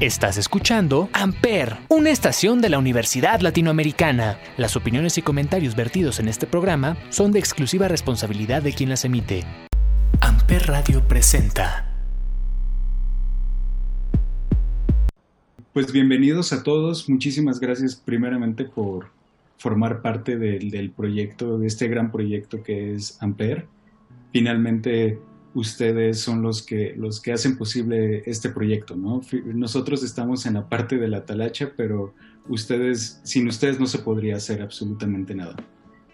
Estás escuchando Amper, una estación de la Universidad Latinoamericana. Las opiniones y comentarios vertidos en este programa son de exclusiva responsabilidad de quien las emite. Amper Radio presenta. Pues bienvenidos a todos. Muchísimas gracias primeramente por formar parte del, proyecto, de este gran proyecto que es Amper. Finalmente ustedes son los que, los que hacen posible este proyecto, ¿no? Nosotros estamos en la parte de la talacha, pero ustedes, sin ustedes no se podría hacer absolutamente nada.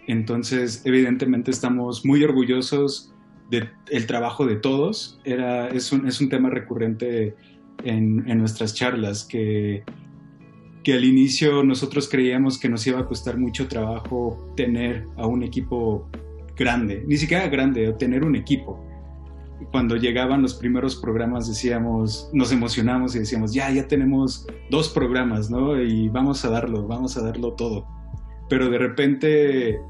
Entonces, evidentemente estamos muy orgullosos del trabajo de todos. Era, es, un, es un tema recurrente en, en nuestras charlas que, que al inicio nosotros creíamos que nos iba a costar mucho trabajo tener a un equipo grande, ni siquiera grande, tener un equipo cuando llegaban los primeros programas decíamos, nos emocionamos y decíamos, ya, ya tenemos dos programas, ¿no? Y vamos a darlo, vamos a darlo todo. Pero de repente,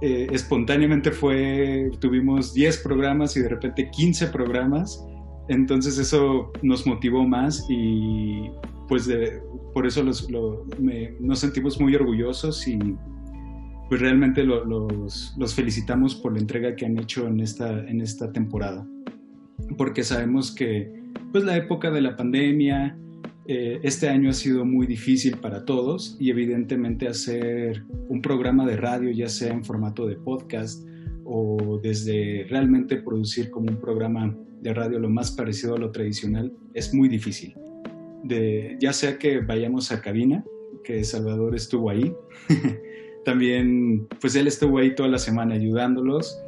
eh, espontáneamente fue, tuvimos 10 programas y de repente 15 programas. Entonces eso nos motivó más y pues por eso nos sentimos muy orgullosos y pues realmente los, los, felicitamos por la entrega que han hecho en esta, en esta temporada porque sabemos que pues la época de la pandemia, eh, este año ha sido muy difícil para todos y evidentemente hacer un programa de radio, ya sea en formato de podcast o desde realmente producir como un programa de radio lo más parecido a lo tradicional, es muy difícil. De, ya sea que vayamos a cabina, que Salvador estuvo ahí, también pues él estuvo ahí toda la semana ayudándolos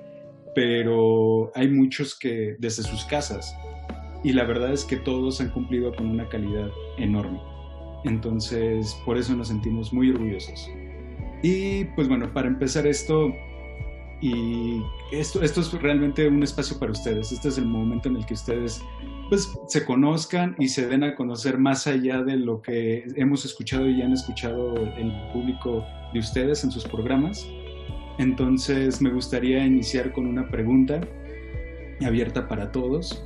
pero hay muchos que desde sus casas y la verdad es que todos han cumplido con una calidad enorme. Entonces, por eso nos sentimos muy orgullosos. Y pues bueno, para empezar esto, y esto, esto es realmente un espacio para ustedes. Este es el momento en el que ustedes pues se conozcan y se den a conocer más allá de lo que hemos escuchado y han escuchado el público de ustedes en sus programas. Entonces me gustaría iniciar con una pregunta abierta para todos,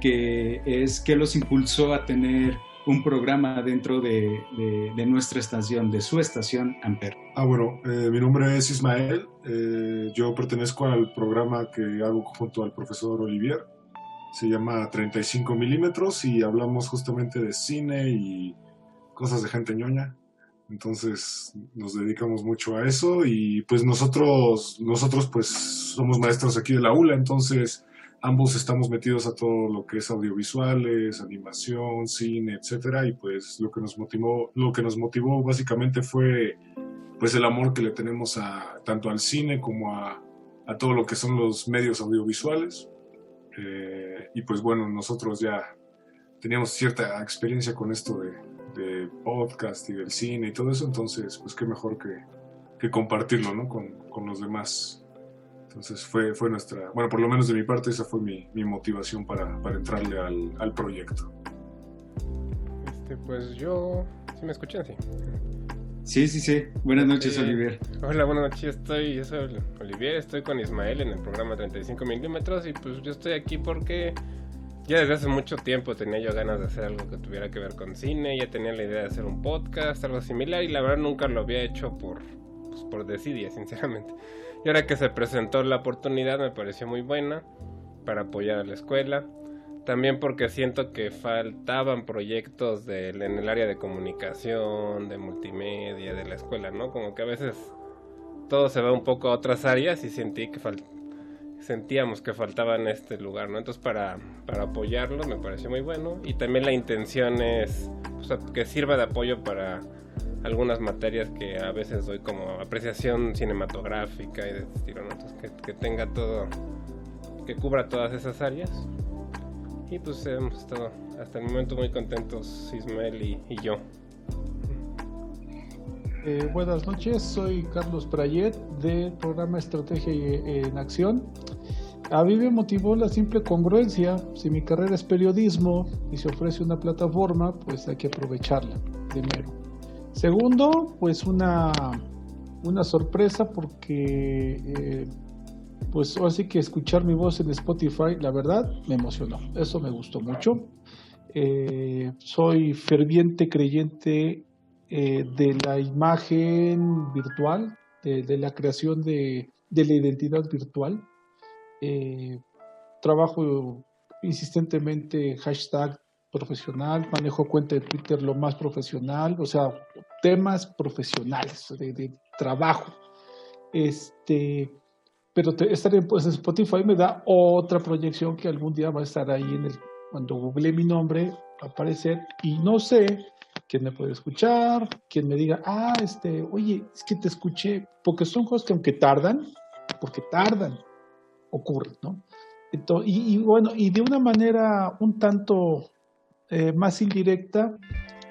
que es ¿qué los impulsó a tener un programa dentro de, nuestra estación, de su estación Amper? Ah, bueno, eh, mi nombre es Ismael, eh, yo pertenezco al programa que hago junto al profesor Olivier, se llama 35 milímetros y hablamos justamente de cine y cosas de gente ñoña. Entonces nos dedicamos mucho a eso y pues nosotros, nosotros pues somos maestros aquí de la ULA, entonces ambos estamos metidos a todo lo que es audiovisuales, animación, cine, etcétera, y pues lo que nos motivó, lo que nos motivó básicamente fue pues el amor que le tenemos a tanto al cine como a, todo lo que son los medios audiovisuales. Eh, y pues bueno, nosotros ya teníamos cierta experiencia con esto de, podcast y del cine y todo eso, entonces, pues qué mejor que, que compartirlo, ¿no? Con, con, los demás. Entonces fue, fue nuestra, bueno, por lo menos de mi parte, esa fue mi, motivación para, para entrarle al, al, proyecto. Este, pues yo, ¿sí me escuchan? Sí. Sí, sí, sí. Buenas noches, Olivier. Hola, buenas noches. Estoy, yo soy Olivier, estoy con Ismael en el programa 35 milímetros y pues yo estoy aquí porque ya desde hace mucho tiempo tenía yo ganas de hacer algo que tuviera que ver con cine, ya tenía la idea de hacer un podcast, algo similar, y la verdad nunca lo había hecho por, pues, por desidia, sinceramente. Y ahora que se presentó la oportunidad me pareció muy buena para apoyar a la escuela. También porque siento que faltaban proyectos de, en el área de comunicación, de multimedia, de la escuela, ¿no? Como que a veces todo se va un poco a otras áreas y sentí que faltaba sentíamos que faltaba en este lugar, ¿no? Entonces para, para apoyarlo me pareció muy bueno y también la intención es que sirva de apoyo para algunas materias que a veces doy como apreciación cinematográfica y de este estilo, ¿no? Entonces que, tenga todo, que cubra todas esas áreas. Y pues hemos estado hasta el momento muy contentos Ismael y, yo. Eh, buenas noches, soy Carlos Prayet del programa Estrategia en Acción. A mí me motivó la simple congruencia. Si mi carrera es periodismo y se ofrece una plataforma, pues hay que aprovecharla, primero. Segundo, pues una, una sorpresa porque eh, pues así que escuchar mi voz en Spotify, la verdad, me emocionó. Eso me gustó mucho. Eh, soy ferviente creyente eh, de la imagen virtual, de, la creación de, de, la identidad virtual. Eh, trabajo insistentemente hashtag profesional, manejo cuenta de Twitter lo más profesional, o sea, temas profesionales de, trabajo. Este, pero estar en, pues, Spotify me da otra proyección que algún día va a estar ahí en el, cuando google mi nombre, va a aparecer y no sé quién me puede escuchar, quién me diga, ah, este, oye, es que te escuché, porque son cosas que aunque tardan, porque tardan, ocurren, ¿no? y, bueno, y de una manera un tanto eh, más indirecta,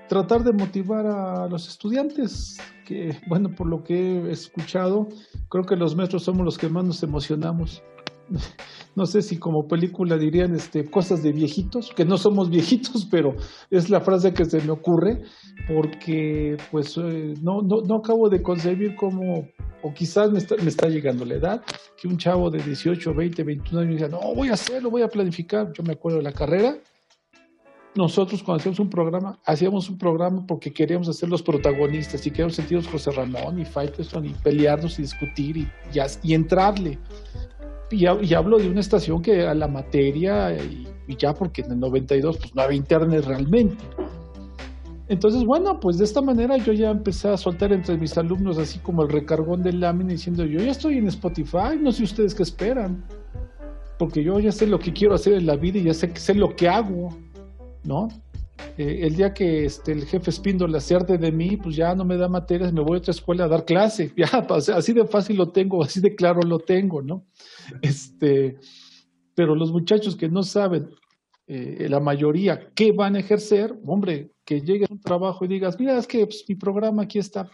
tratar de motivar a los estudiantes, que bueno, por lo que he escuchado, creo que los maestros somos los que más nos emocionamos. No sé si como película dirían este, cosas de viejitos, que no somos viejitos, pero es la frase que se me ocurre, porque pues eh, no, no, no acabo de concebir cómo o quizás me está, me está, llegando la edad, que un chavo de 18, 20, 21 años diga, no, voy a hacerlo, voy a planificar. Yo me acuerdo de la carrera. Nosotros cuando hacíamos un programa, hacíamos un programa porque queríamos ser los protagonistas y queríamos sentirnos José Ramón y Faitelson y pelearnos y discutir y, y, entrarle. Y, hablo de una estación que a la materia, y, y ya porque en el 92 pues no había internet realmente entonces, bueno, pues de esta manera yo ya empecé a soltar entre mis alumnos así como el recargón del lámina diciendo, yo ya estoy en Spotify, no sé ustedes qué esperan, porque yo ya sé lo que quiero hacer en la vida y ya sé, sé lo que hago, ¿no? Eh, el día que este, el jefe Spindle se arte de mí, pues ya no me da materias, me voy a otra escuela a dar clase, ya, así de fácil lo tengo, así de claro lo tengo, ¿no? Este, pero los muchachos que no saben eh, la mayoría que van a ejercer, hombre, que llegue a un trabajo y digas, mira, es que pues, mi programa aquí está.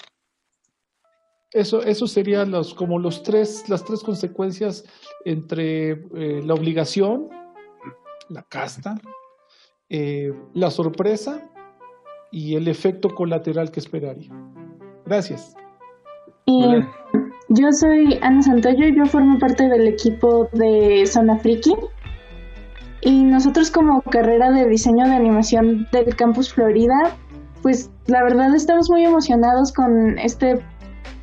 Eso, eso serían los, como los tres, las tres consecuencias entre eh, la obligación, la casta, eh, la sorpresa y el efecto colateral que esperaría. Gracias. yo soy Ana Santoyo, yo formo parte del equipo de Zona Friki. Y nosotros como carrera de diseño de animación del Campus Florida, pues la verdad estamos muy emocionados con este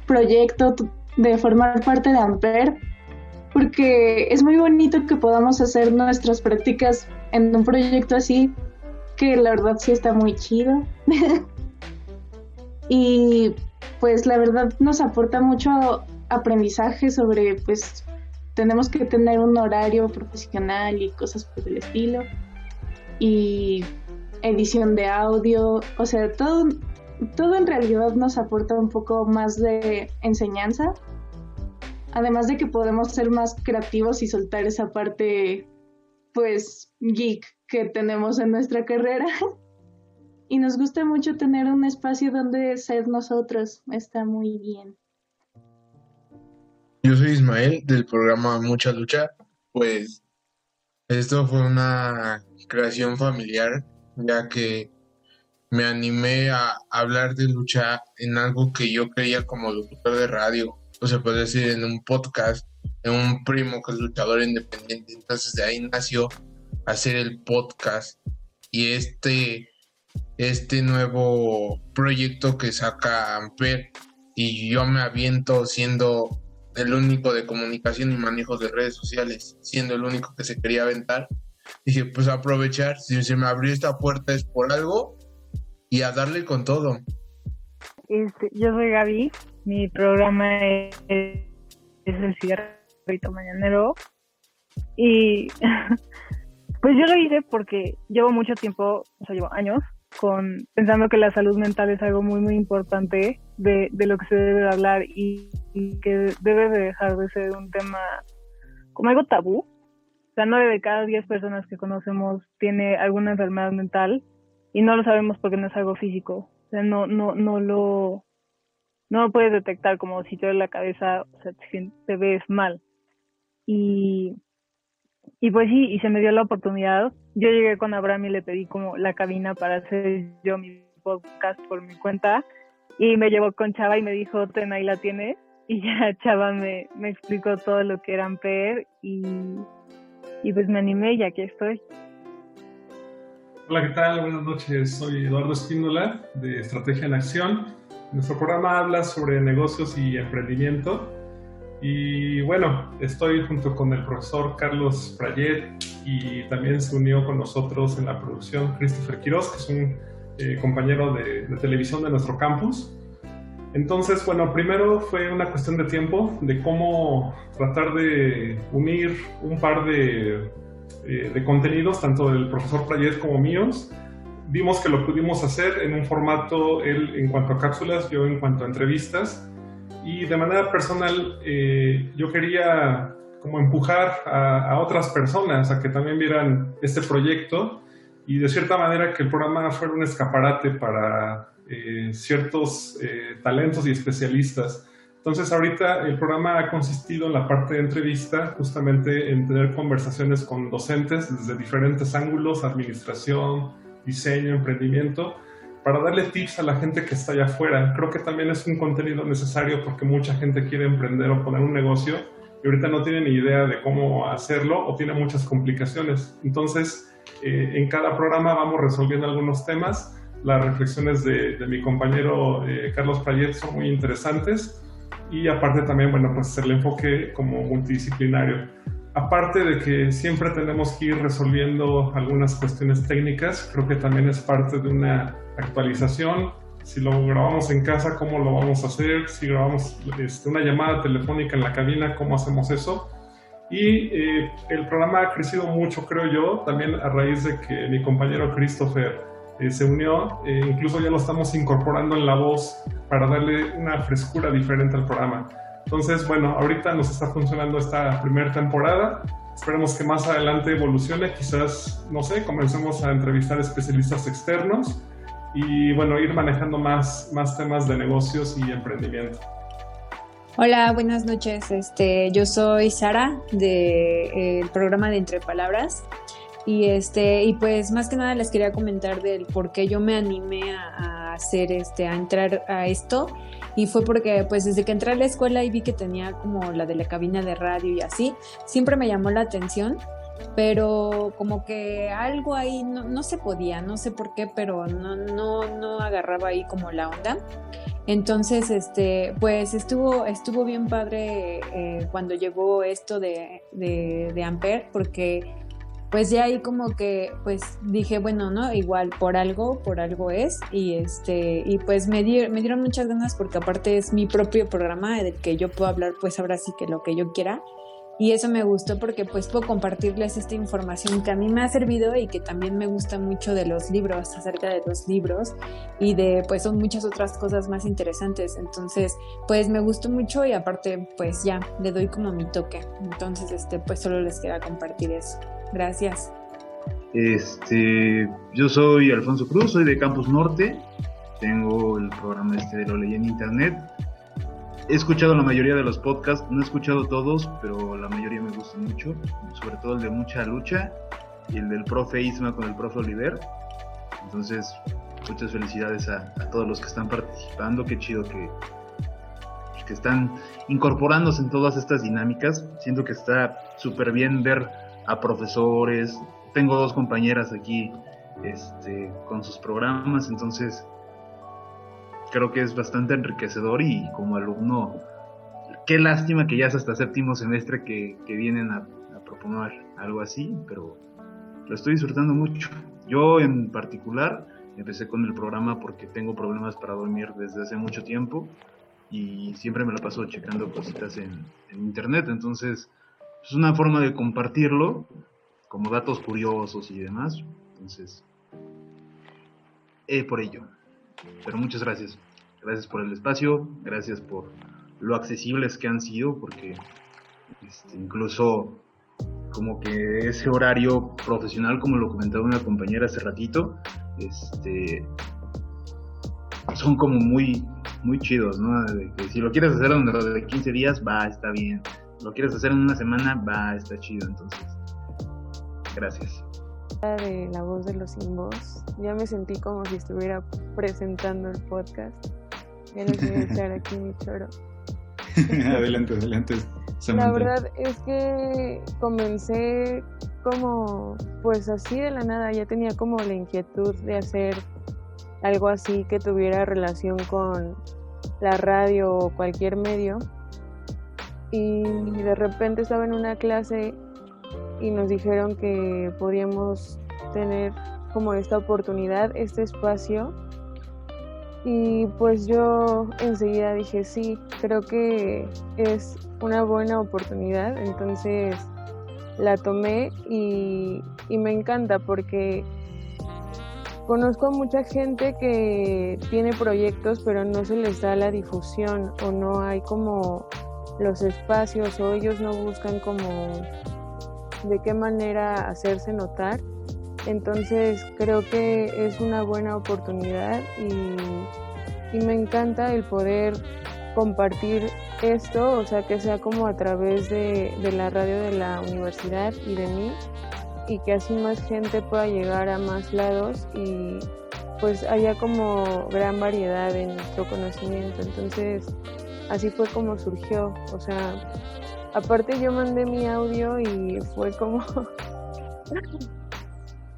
proyecto de formar parte de Amper, porque es muy bonito que podamos hacer nuestras prácticas en un proyecto así, que la verdad sí está muy chido. y pues la verdad nos aporta mucho aprendizaje sobre pues tenemos que tener un horario profesional y cosas por el estilo. Y edición de audio, o sea, todo, todo en realidad nos aporta un poco más de enseñanza. Además de que podemos ser más creativos y soltar esa parte, pues, geek que tenemos en nuestra carrera. y nos gusta mucho tener un espacio donde ser nosotros. Está muy bien. Yo soy Ismael del programa Mucha Lucha. Pues esto fue una creación familiar, ya que me animé a hablar de lucha en algo que yo creía como locutor de radio, o se puede decir en un podcast, en un primo que es luchador independiente. Entonces de ahí nació hacer el podcast y este, este nuevo proyecto que saca Amper y yo me aviento siendo el único de comunicación y manejo de redes sociales, siendo el único que se quería aventar. Dije, pues aprovechar, si se me abrió esta puerta es por algo y a darle con todo. Este, yo soy Gaby, mi programa es, el cigarrito mañanero y pues yo lo hice porque llevo mucho tiempo, o sea, llevo años con pensando que la salud mental es algo muy muy importante de, de lo que se debe hablar y, que debe de dejar de ser un tema como algo tabú. O sea, nueve de cada diez personas que conocemos tiene alguna enfermedad mental y no lo sabemos porque no es algo físico. O sea, no, no, no lo, no lo puedes detectar como si te duele la cabeza, o sea, te, ves mal. Y y pues sí, y se me dio la oportunidad. Yo llegué con Abraham y le pedí como la cabina para hacer yo mi podcast por mi cuenta. Y me llevó con Chava y me dijo, ten, ahí la tiene. Y ya Chava me, me explicó todo lo que era Amper y, y pues me animé y aquí estoy. Hola, ¿qué tal? Buenas noches. Soy Eduardo Espíndola de Estrategia en Acción. Nuestro programa habla sobre negocios y emprendimiento. Y bueno, estoy junto con el profesor Carlos Prayet y también se unió con nosotros en la producción Christopher Quiroz, que es un eh, compañero de, de televisión de nuestro campus. Entonces, bueno, primero fue una cuestión de tiempo, de cómo tratar de unir un par de eh, de contenidos, tanto del profesor Prayet como míos. Vimos que lo pudimos hacer en un formato, él en cuanto a cápsulas, yo en cuanto a entrevistas. Y de manera personal, eh, yo quería como empujar a, otras personas a que también vieran este proyecto y de cierta manera que el programa fuera un escaparate para eh, ciertos talentos y especialistas entonces ahorita el programa ha consistido en la parte de entrevista, justamente en tener conversaciones con docentes desde diferentes ángulos, administración, diseño, emprendimiento, para darle tips a la gente que está allá afuera. Creo que también es un contenido necesario porque mucha gente quiere emprender o poner un negocio y ahorita no tiene ni idea de cómo hacerlo o tiene muchas complicaciones. Entonces, eh, en cada programa vamos resolviendo algunos temas. Las reflexiones de, mi compañero eh, Carlos Payet son muy interesantes y aparte también, bueno, pues el enfoque como multidisciplinario. Aparte de que siempre tenemos que ir resolviendo algunas cuestiones técnicas, creo que también es parte de una actualización. Si lo grabamos en casa, ¿cómo lo vamos a hacer? Si grabamos este, una llamada telefónica en la cabina, ¿cómo hacemos eso? Y eh, el programa ha crecido mucho, creo yo, también a raíz de que mi compañero Christopher eh, se unió, eh, incluso ya lo estamos incorporando en la voz para darle una frescura diferente al programa. Entonces, bueno, ahorita nos está funcionando esta primera temporada. Esperemos que más adelante evolucione, quizás, no sé, comencemos a entrevistar especialistas externos y, bueno, ir manejando más, más temas de negocios y emprendimiento. Hola, buenas noches. Este, yo soy Sara del de, eh, programa de Entre Palabras. Y este, y pues más que nada les quería comentar del por qué yo me animé a, hacer este, a entrar a esto. Y fue porque pues desde que entré a la escuela y vi que tenía como la de la cabina de radio y así, siempre me llamó la atención. Pero como que algo ahí no, no se podía, no sé por qué, pero no, no, no agarraba ahí como la onda. Entonces, este, pues estuvo, estuvo bien padre eh, cuando llegó esto de, de, de Ampere, porque pues ya ahí como que pues dije, bueno, ¿no? Igual por algo, por algo es y este y pues me, me dieron muchas ganas porque aparte es mi propio programa del que yo puedo hablar pues ahora sí que lo que yo quiera y eso me gustó porque pues puedo compartirles esta información que a mí me ha servido y que también me gusta mucho de los libros, acerca de los libros y de pues son muchas otras cosas más interesantes. Entonces pues me gustó mucho y aparte pues ya le doy como mi toque. Entonces este pues solo les queda compartir eso. Gracias. Este, yo soy Alfonso Cruz, soy de Campus Norte. Tengo el programa este de lo leí en internet he escuchado la mayoría de los podcasts, no he escuchado todos, pero la mayoría me gustan mucho, sobre todo el de Mucha Lucha y el del profe Isma con el profe Oliver. Entonces, muchas felicidades a, todos los que están participando, qué chido que, que están incorporándose en todas estas dinámicas. Siento que está súper bien ver a profesores, tengo dos compañeras aquí este, con sus programas, entonces creo que es bastante enriquecedor y como alumno, qué lástima que ya es hasta séptimo semestre que, vienen a, proponer algo así, pero lo estoy disfrutando mucho. Yo en particular empecé con el programa porque tengo problemas para dormir desde hace mucho tiempo y siempre me lo paso checando cositas en, internet, entonces es una forma de compartirlo como datos curiosos y demás, entonces eh, por ello. Pero muchas gracias. Gracias por el espacio, gracias por lo accesibles que han sido, porque este, incluso como que ese horario profesional, como lo comentaba una compañera hace ratito, este, son como muy, muy chidos, ¿no? si lo quieres hacer dentro de 15 días, va, está bien. Lo quieres hacer en una semana, va, está chido. Entonces, gracias. De la voz de los sin voz, ya me sentí como si estuviera presentando el podcast. Ya les voy a echar aquí mi choro. adelante, adelante. La verdad es que comencé como, pues así de la nada, ya tenía como la inquietud de hacer algo así que tuviera relación con la radio o cualquier medio. Y de repente estaba en una clase y nos dijeron que podíamos tener como esta oportunidad, este espacio. Y pues yo enseguida dije, sí, creo que es una buena oportunidad. Entonces la tomé y, y me encanta porque conozco a mucha gente que tiene proyectos pero no se les da la difusión o no hay como los espacios o ellos no buscan como de qué manera hacerse notar. Entonces creo que es una buena oportunidad y, y me encanta el poder compartir esto, o sea, que sea como a través de, de, la radio de la universidad y de mí, y que así más gente pueda llegar a más lados y pues haya como gran variedad en nuestro conocimiento. Entonces, así fue como surgió, o sea, aparte yo mandé mi audio y fue como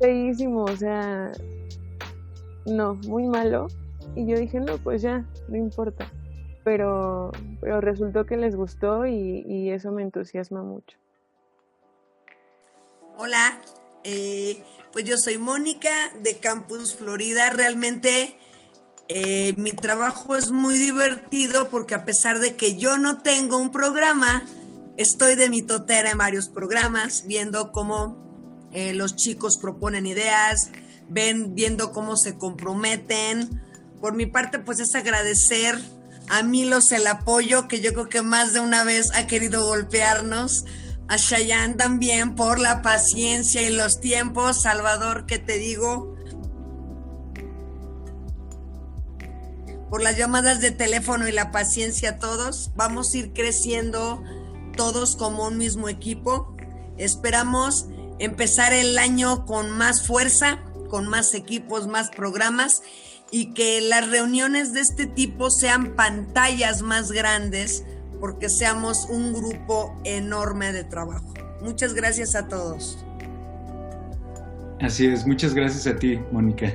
feísimo, o sea, no, muy malo. Y yo dije, no, pues ya, no importa pero, pero resultó que les gustó y, eso me entusiasma mucho. Hola, eh, pues yo soy Mónica de Campus Florida. Realmente eh, mi trabajo es muy divertido porque a pesar de que yo no tengo un programa, estoy de mi totera en varios programas, viendo cómo eh, los chicos proponen ideas, ven, viendo cómo se comprometen. Por mi parte, pues es agradecer a Milos el apoyo, que yo creo que más de una vez ha querido golpearnos. A Shayan también por la paciencia y los tiempos. Salvador, ¿qué te digo? Por las llamadas de teléfono y la paciencia a todos. Vamos a ir creciendo todos como un mismo equipo. Esperamos empezar el año con más fuerza, con más equipos, más programas y que las reuniones de este tipo sean pantallas más grandes porque seamos un grupo enorme de trabajo. Muchas gracias a todos. Así es, muchas gracias a ti, Mónica.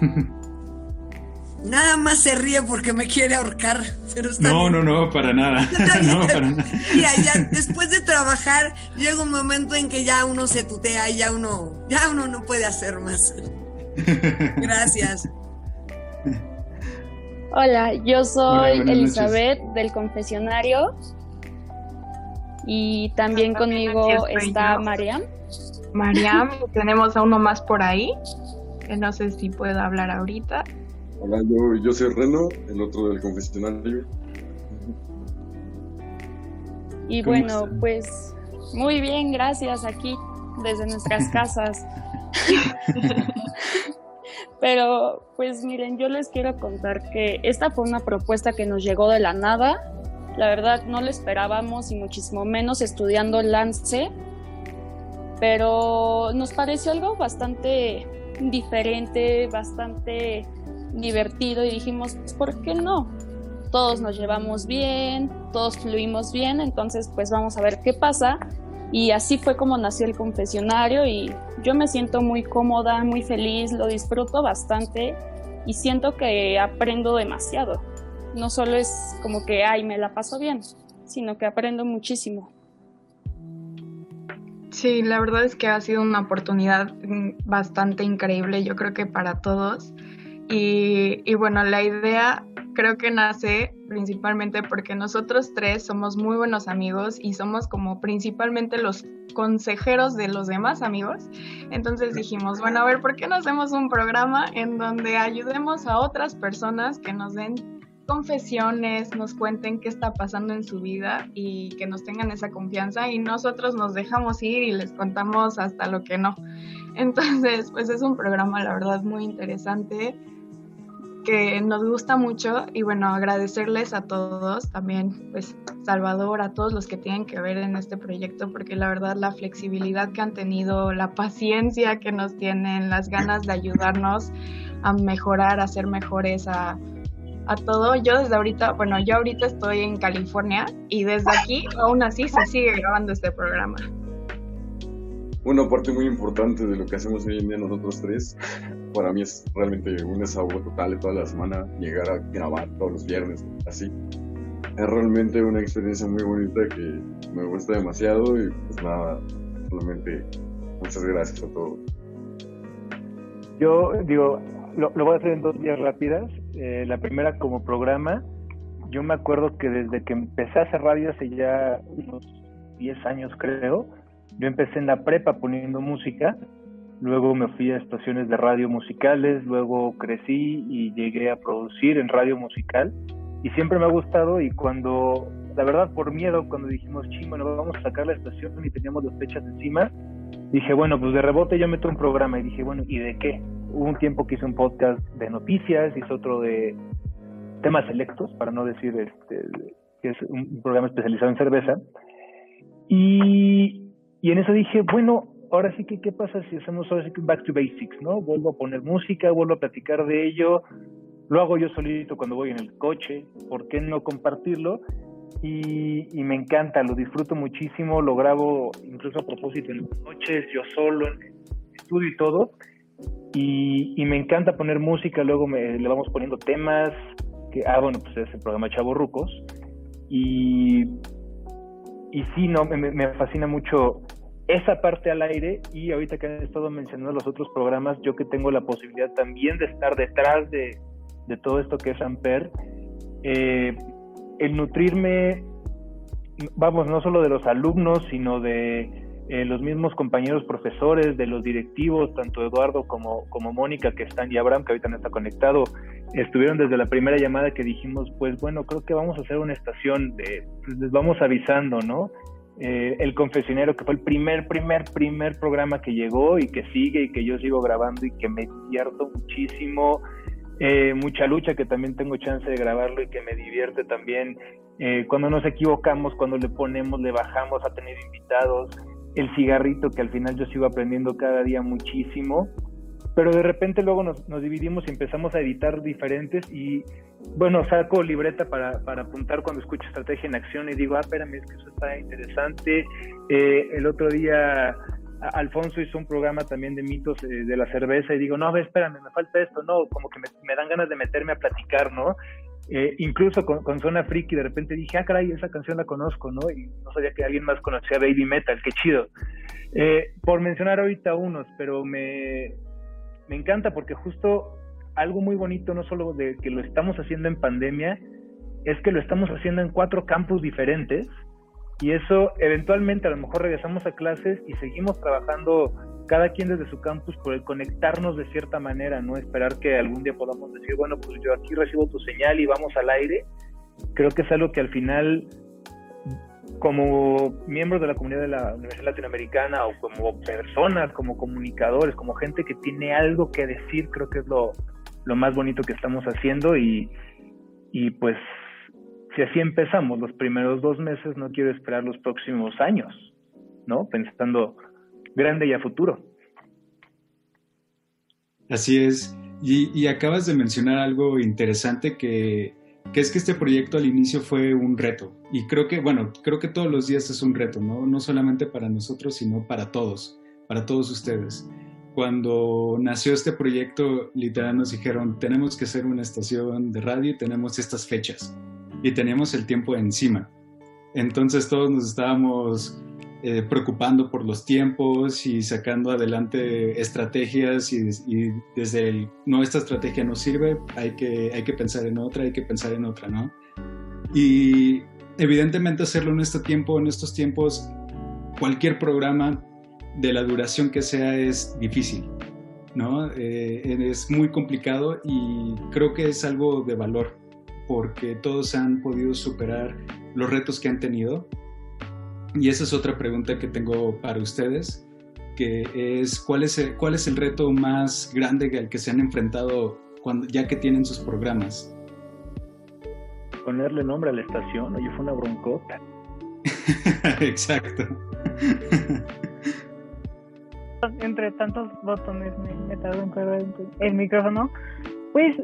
Nada más se ríe porque me quiere ahorcar. Pero no, no, no, para nada. no, para nada. Mira, ya después de trabajar llega un momento en que ya uno se tutea y ya uno, ya uno no puede hacer más. Gracias. Hola, yo soy Elizabeth del confesionario y también conmigo está Mariam. Mariam, tenemos a uno más por ahí, que no sé si puedo hablar ahorita. Hola, yo, yo soy Reno, el otro del confesionario. Y bueno, pues muy bien, gracias aquí desde nuestras casas. Pero pues miren, yo les quiero contar que esta fue una propuesta que nos llegó de la nada. La verdad no lo esperábamos y muchísimo menos estudiando Lance. Pero nos pareció algo bastante diferente, bastante divertido y dijimos, ¿por qué no? Todos nos llevamos bien, todos fluimos bien, entonces pues vamos a ver qué pasa y así fue como nació el confesionario y yo me siento muy cómoda, muy feliz, lo disfruto bastante y siento que aprendo demasiado. No solo es como que, ay, me la paso bien, sino que aprendo muchísimo. Sí, la verdad es que ha sido una oportunidad mm, bastante increíble, yo creo que para todos. Y, y bueno, la idea creo que nace principalmente porque nosotros tres somos muy buenos amigos y somos como principalmente los consejeros de los demás amigos. Entonces dijimos, bueno, a ver, ¿por qué no hacemos un programa en donde ayudemos a otras personas que nos den confesiones, nos cuenten qué está pasando en su vida y que nos tengan esa confianza y nosotros nos dejamos ir y les contamos hasta lo que no. Entonces, pues es un programa, la verdad, muy interesante que nos gusta mucho y bueno, agradecerles a todos, también pues Salvador, a todos los que tienen que ver en este proyecto, porque la verdad la flexibilidad que han tenido, la paciencia que nos tienen, las ganas de ayudarnos a mejorar, a ser mejores, a, a todo. Yo desde ahorita, bueno, yo ahorita estoy en California y desde aquí aún así se sigue grabando este programa. Una parte muy importante de lo que hacemos hoy en día nosotros tres. Para mí es realmente un desahogo total de toda la semana llegar a grabar todos los viernes, así. Es realmente una experiencia muy bonita que me gusta demasiado y pues nada, realmente muchas gracias a todos. Yo digo, lo, voy a hacer en dos días rápidas. Eh, la primera como programa, yo me acuerdo que desde que empecé a hacer radio hace ya unos 10 años creo, yo empecé en la prepa poniendo música, luego me fui a estaciones de radio musicales, luego crecí y llegué a producir en radio musical y siempre me ha gustado y cuando, la verdad por miedo, cuando dijimos, ching, bueno, vamos a sacar la estación y teníamos las fechas encima, dije, bueno, pues de rebote yo meto un programa y dije, bueno, ¿y de qué? Hubo un tiempo que hice un podcast de noticias, hice otro de temas selectos, para no decir este, que es un programa especializado en cerveza. Y, y en eso dije, bueno, ahora sí que, ¿qué pasa si hacemos ahora sí que back to basics, ¿no? Vuelvo a poner música, vuelvo a platicar de ello, lo hago yo solito cuando voy en el coche, ¿por qué no compartirlo? Y, me encanta, lo disfruto muchísimo, lo grabo incluso a propósito en las noches, yo solo, en el estudio y todo. Y, me encanta poner música, luego me, le vamos poniendo temas, que, ah, bueno, pues es el programa Chavo Rucos. Y, y sí, no, me, me fascina mucho esa parte al aire y ahorita que han estado mencionando los otros programas, yo que tengo la posibilidad también de estar detrás de, todo esto que es Amper, eh, el nutrirme, vamos, no solo de los alumnos, sino de eh, los mismos compañeros profesores, de los directivos, tanto Eduardo como, como Mónica que están y Abraham que ahorita no está conectado, estuvieron desde la primera llamada que dijimos, pues bueno, creo que vamos a hacer una estación, de, pues, les vamos avisando, ¿no? Eh, el Confesionero, que fue el primer, primer, primer programa que llegó y que sigue y que yo sigo grabando y que me divierto muchísimo. Eh, mucha lucha, que también tengo chance de grabarlo y que me divierte también. Eh, cuando nos equivocamos, cuando le ponemos, le bajamos a tener invitados. El cigarrito, que al final yo sigo aprendiendo cada día muchísimo pero de repente luego nos, dividimos y empezamos a editar diferentes y bueno, saco libreta para, para, apuntar cuando escucho estrategia en acción y digo, ah, espérame, es que eso está interesante. Eh, el otro día Alfonso hizo un programa también de mitos eh, de la cerveza y digo, no, a ver, espérame, me falta esto, no, como que me, dan ganas de meterme a platicar, ¿no? Eh, incluso con, con, Zona Friki de repente dije, ah, caray, esa canción la conozco, ¿no? Y no sabía que alguien más conocía Baby Metal, qué chido. por mencionar ahorita unos, pero me, me encanta porque justo algo muy bonito, no solo de que lo estamos haciendo en pandemia, es que lo estamos haciendo en cuatro campus diferentes y eso eventualmente a lo mejor regresamos a clases y seguimos trabajando cada quien desde su campus por el conectarnos de cierta manera, no esperar que algún día podamos decir, bueno, pues yo aquí recibo tu señal y vamos al aire. Creo que es algo que al final como miembros de la comunidad de la Universidad Latinoamericana o como personas, como comunicadores, como gente que tiene algo que decir, creo que es lo, más bonito que estamos haciendo y, y pues si así empezamos los primeros dos meses, no quiero esperar los próximos años, ¿no? Pensando grande y a futuro. Así es. Y, y acabas de mencionar algo interesante que que es que este proyecto al inicio fue un reto. Y creo que, bueno, creo que todos los días es un reto, ¿no? No solamente para nosotros, sino para todos, para todos ustedes. Cuando nació este proyecto, literal nos dijeron, tenemos que hacer una estación de radio y tenemos estas fechas. Y teníamos el tiempo encima. Entonces todos nos estábamos eh, preocupando por los tiempos y sacando adelante estrategias y, desde el no esta estrategia no sirve, hay que, hay que pensar en otra, hay que pensar en otra, ¿no? Y evidentemente hacerlo en este tiempo, en estos tiempos, cualquier programa de la duración que sea es difícil, ¿no? Eh, es muy complicado y creo que es algo de valor porque todos han podido superar los retos que han tenido y esa es otra pregunta que tengo para ustedes, que es ¿cuál es el, cuál es el reto más grande al que se han enfrentado cuando, ya que tienen sus programas? Ponerle nombre a la estación, oye, fue una broncota. Exacto. Entre tantos botones me, me tardo en el micrófono. Pues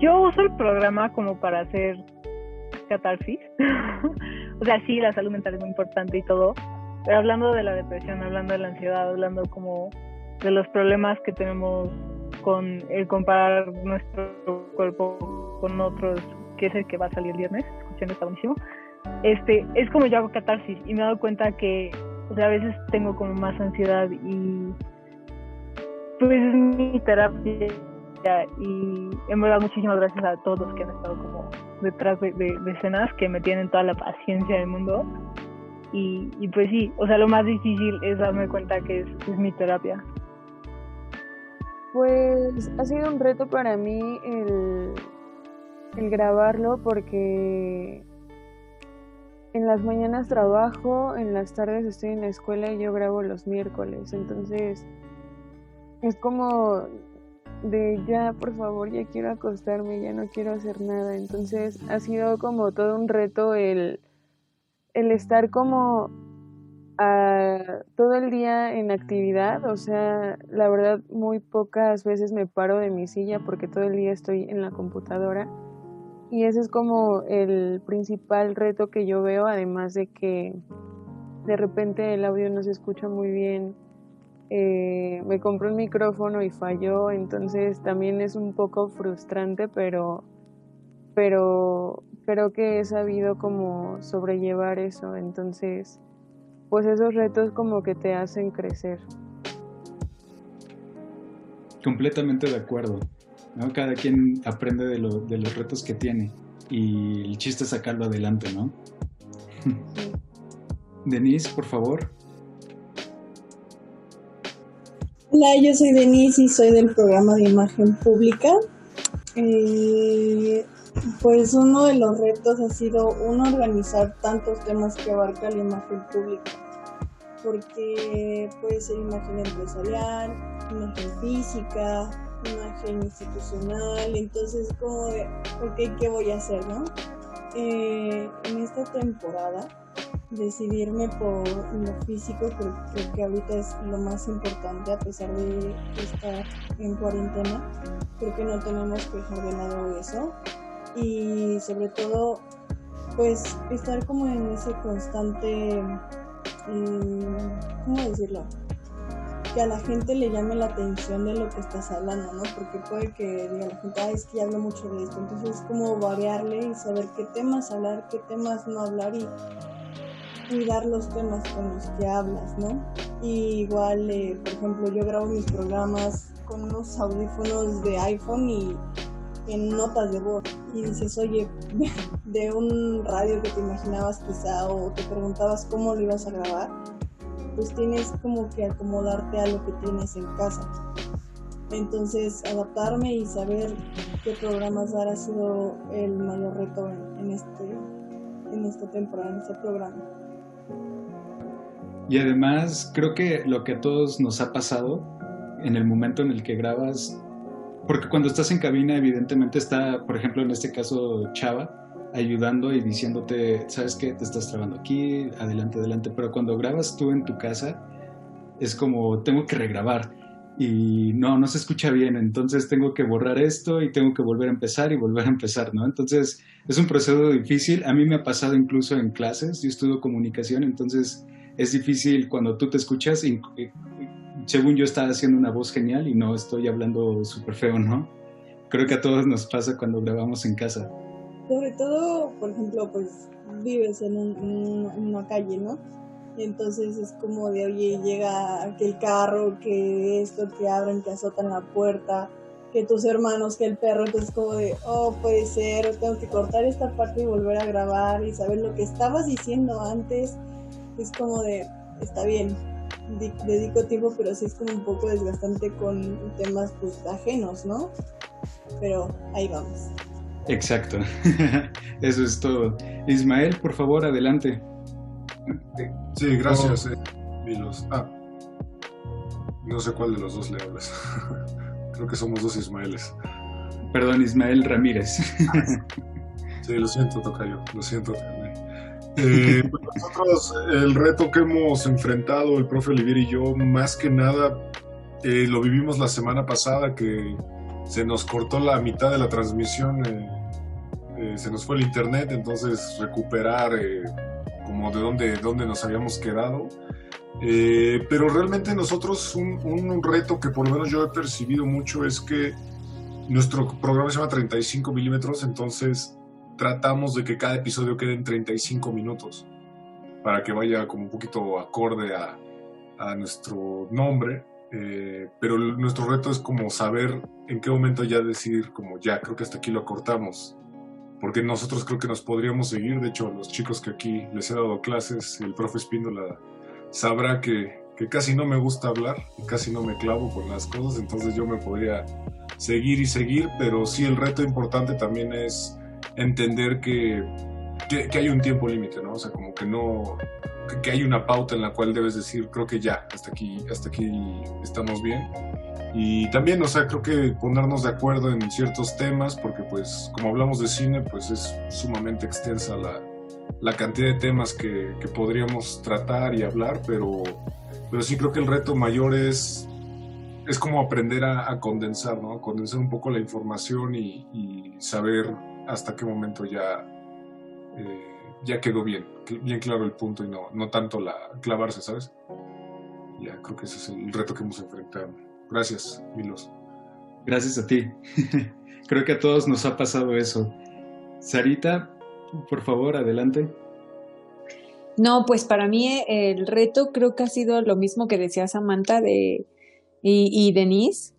yo uso el programa como para hacer catarsis. o sea, sí, la salud mental es muy importante y todo, hablando de la depresión, hablando de la ansiedad, hablando como de los problemas que tenemos con el comparar nuestro cuerpo con otros, que es el que va a salir el viernes, escuchando está buenísimo. Este, es como yo hago catarsis y me he dado cuenta que o sea, a veces tengo como más ansiedad y pues es mi terapia y en verdad muchísimas gracias a todos que han estado como detrás de, de, escenas que me tienen toda la paciencia del mundo y, y, pues sí, o sea, lo más difícil es darme cuenta que es, es mi terapia. Pues ha sido un reto para mí el, el grabarlo porque en las mañanas trabajo, en las tardes estoy en la escuela y yo grabo los miércoles. Entonces es como de ya, por favor, ya quiero acostarme, ya no quiero hacer nada. Entonces ha sido como todo un reto el, el estar como todo el día en actividad. O sea, la verdad muy pocas veces me paro de mi silla porque todo el día estoy en la computadora. Y ese es como el principal reto que yo veo, además de que de repente el audio no se escucha muy bien. Eh, me compré un micrófono y falló, entonces también es un poco frustrante, pero, pero creo que he sabido como sobrellevar eso, entonces pues esos retos como que te hacen crecer. Completamente de acuerdo. ¿no? Cada quien aprende de, lo, de los retos que tiene y el chiste es sacarlo adelante, ¿no? Denise, por favor. Hola, yo soy Denise y soy del programa de imagen pública. Eh, pues uno de los retos ha sido uno organizar tantos temas que abarca la imagen pública, porque puede ser imagen empresarial, imagen física, imagen institucional, entonces como de, ¿qué voy a hacer, no? Eh, en esta temporada decidirme por lo físico creo, creo, que ahorita es lo más importante a pesar de estar en cuarentena creo que no tenemos que dejar de eso y sobre todo pues estar como en ese constante eh, ¿cómo decirlo? que a la gente le llame la atención de lo que estás hablando, ¿no? Porque puede que diga la gente, es que hablo mucho de esto. Entonces es como variarle y saber qué temas hablar, qué temas no hablar y cuidar los temas con los que hablas, ¿no? Y igual, eh, por ejemplo, yo grabo mis programas con unos audífonos de iPhone y en notas de voz y dices, oye, de un radio que te imaginabas quizá o te preguntabas cómo lo ibas a grabar pues tienes como que acomodarte a lo que tienes en casa. Entonces, adaptarme y saber qué programas dar ha sido el mayor reto en, este, en esta temporada, en este programa. Y además, creo que lo que a todos nos ha pasado en el momento en el que grabas, porque cuando estás en cabina, evidentemente está, por ejemplo, en este caso, Chava, ayudando y diciéndote, ¿sabes qué? Te estás trabando aquí, adelante, adelante. Pero cuando grabas tú en tu casa, es como, tengo que regrabar y no, no se escucha bien, entonces tengo que borrar esto y tengo que volver a empezar y volver a empezar, ¿no? Entonces es un proceso difícil. A mí me ha pasado incluso en clases, yo estudio comunicación, entonces es difícil cuando tú te escuchas y según yo estaba haciendo una voz genial y no estoy hablando súper feo, ¿no? Creo que a todos nos pasa cuando grabamos en casa sobre todo, por ejemplo, pues vives en, una calle, ¿no? entonces es como de, oye, llega aquel carro, que esto, que abren, que azotan la puerta, que tus hermanos, que el perro, entonces como de, oh, puede ser, tengo que cortar esta parte y volver a grabar y saber lo que estabas diciendo antes. Es como de, está bien, dedico tiempo, pero sí es como un poco desgastante con temas pues ajenos, ¿no? Pero ahí vamos. Exacto, eso es todo. Ismael, por favor, adelante. Sí, gracias, eh, Ah, no sé cuál de los dos le hablas. Creo que somos dos Ismaeles. Perdón, Ismael Ramírez. sí, lo siento, Tocayo, lo siento eh, pues nosotros, el reto que hemos enfrentado, el profe Olivier y yo, más que nada, eh, lo vivimos la semana pasada, que se nos cortó la mitad de la transmisión, eh, eh, se nos fue el internet, entonces recuperar eh, como de dónde, dónde nos habíamos quedado. Eh, pero realmente nosotros un, un, reto que por lo menos yo he percibido mucho es que nuestro programa se llama 35 milímetros, entonces tratamos de que cada episodio quede en 35 minutos para que vaya como un poquito acorde a, a nuestro nombre. Eh, pero nuestro reto es como saber en qué momento ya decir como ya, creo que hasta aquí lo cortamos. Porque nosotros creo que nos podríamos seguir. De hecho, los chicos que aquí les he dado clases, el profe Espíndola sabrá que, que casi no me gusta hablar, casi no me clavo con las cosas, entonces yo me podría seguir y seguir, pero sí el reto importante también es entender que, que, que hay un tiempo límite, ¿no? O sea, como que no, que hay una pauta en la cual debes decir, creo que ya, hasta aquí, hasta aquí estamos bien. Y también, o sea, creo que ponernos de acuerdo en ciertos temas, porque pues como hablamos de cine, pues es sumamente extensa la, la cantidad de temas que, que, podríamos tratar y hablar, pero, pero sí creo que el reto mayor es, es como aprender a, a condensar, ¿no? Condensar un poco la información y, y saber hasta qué momento ya... Eh, ya quedó bien, bien claro el punto y no, no tanto la clavarse, ¿sabes? Ya creo que ese es el reto que hemos enfrentado. Gracias, Milos. Gracias a ti. creo que a todos nos ha pasado eso. Sarita, por favor, adelante. No, pues para mí el reto creo que ha sido lo mismo que decía Samantha de, y, y Denise,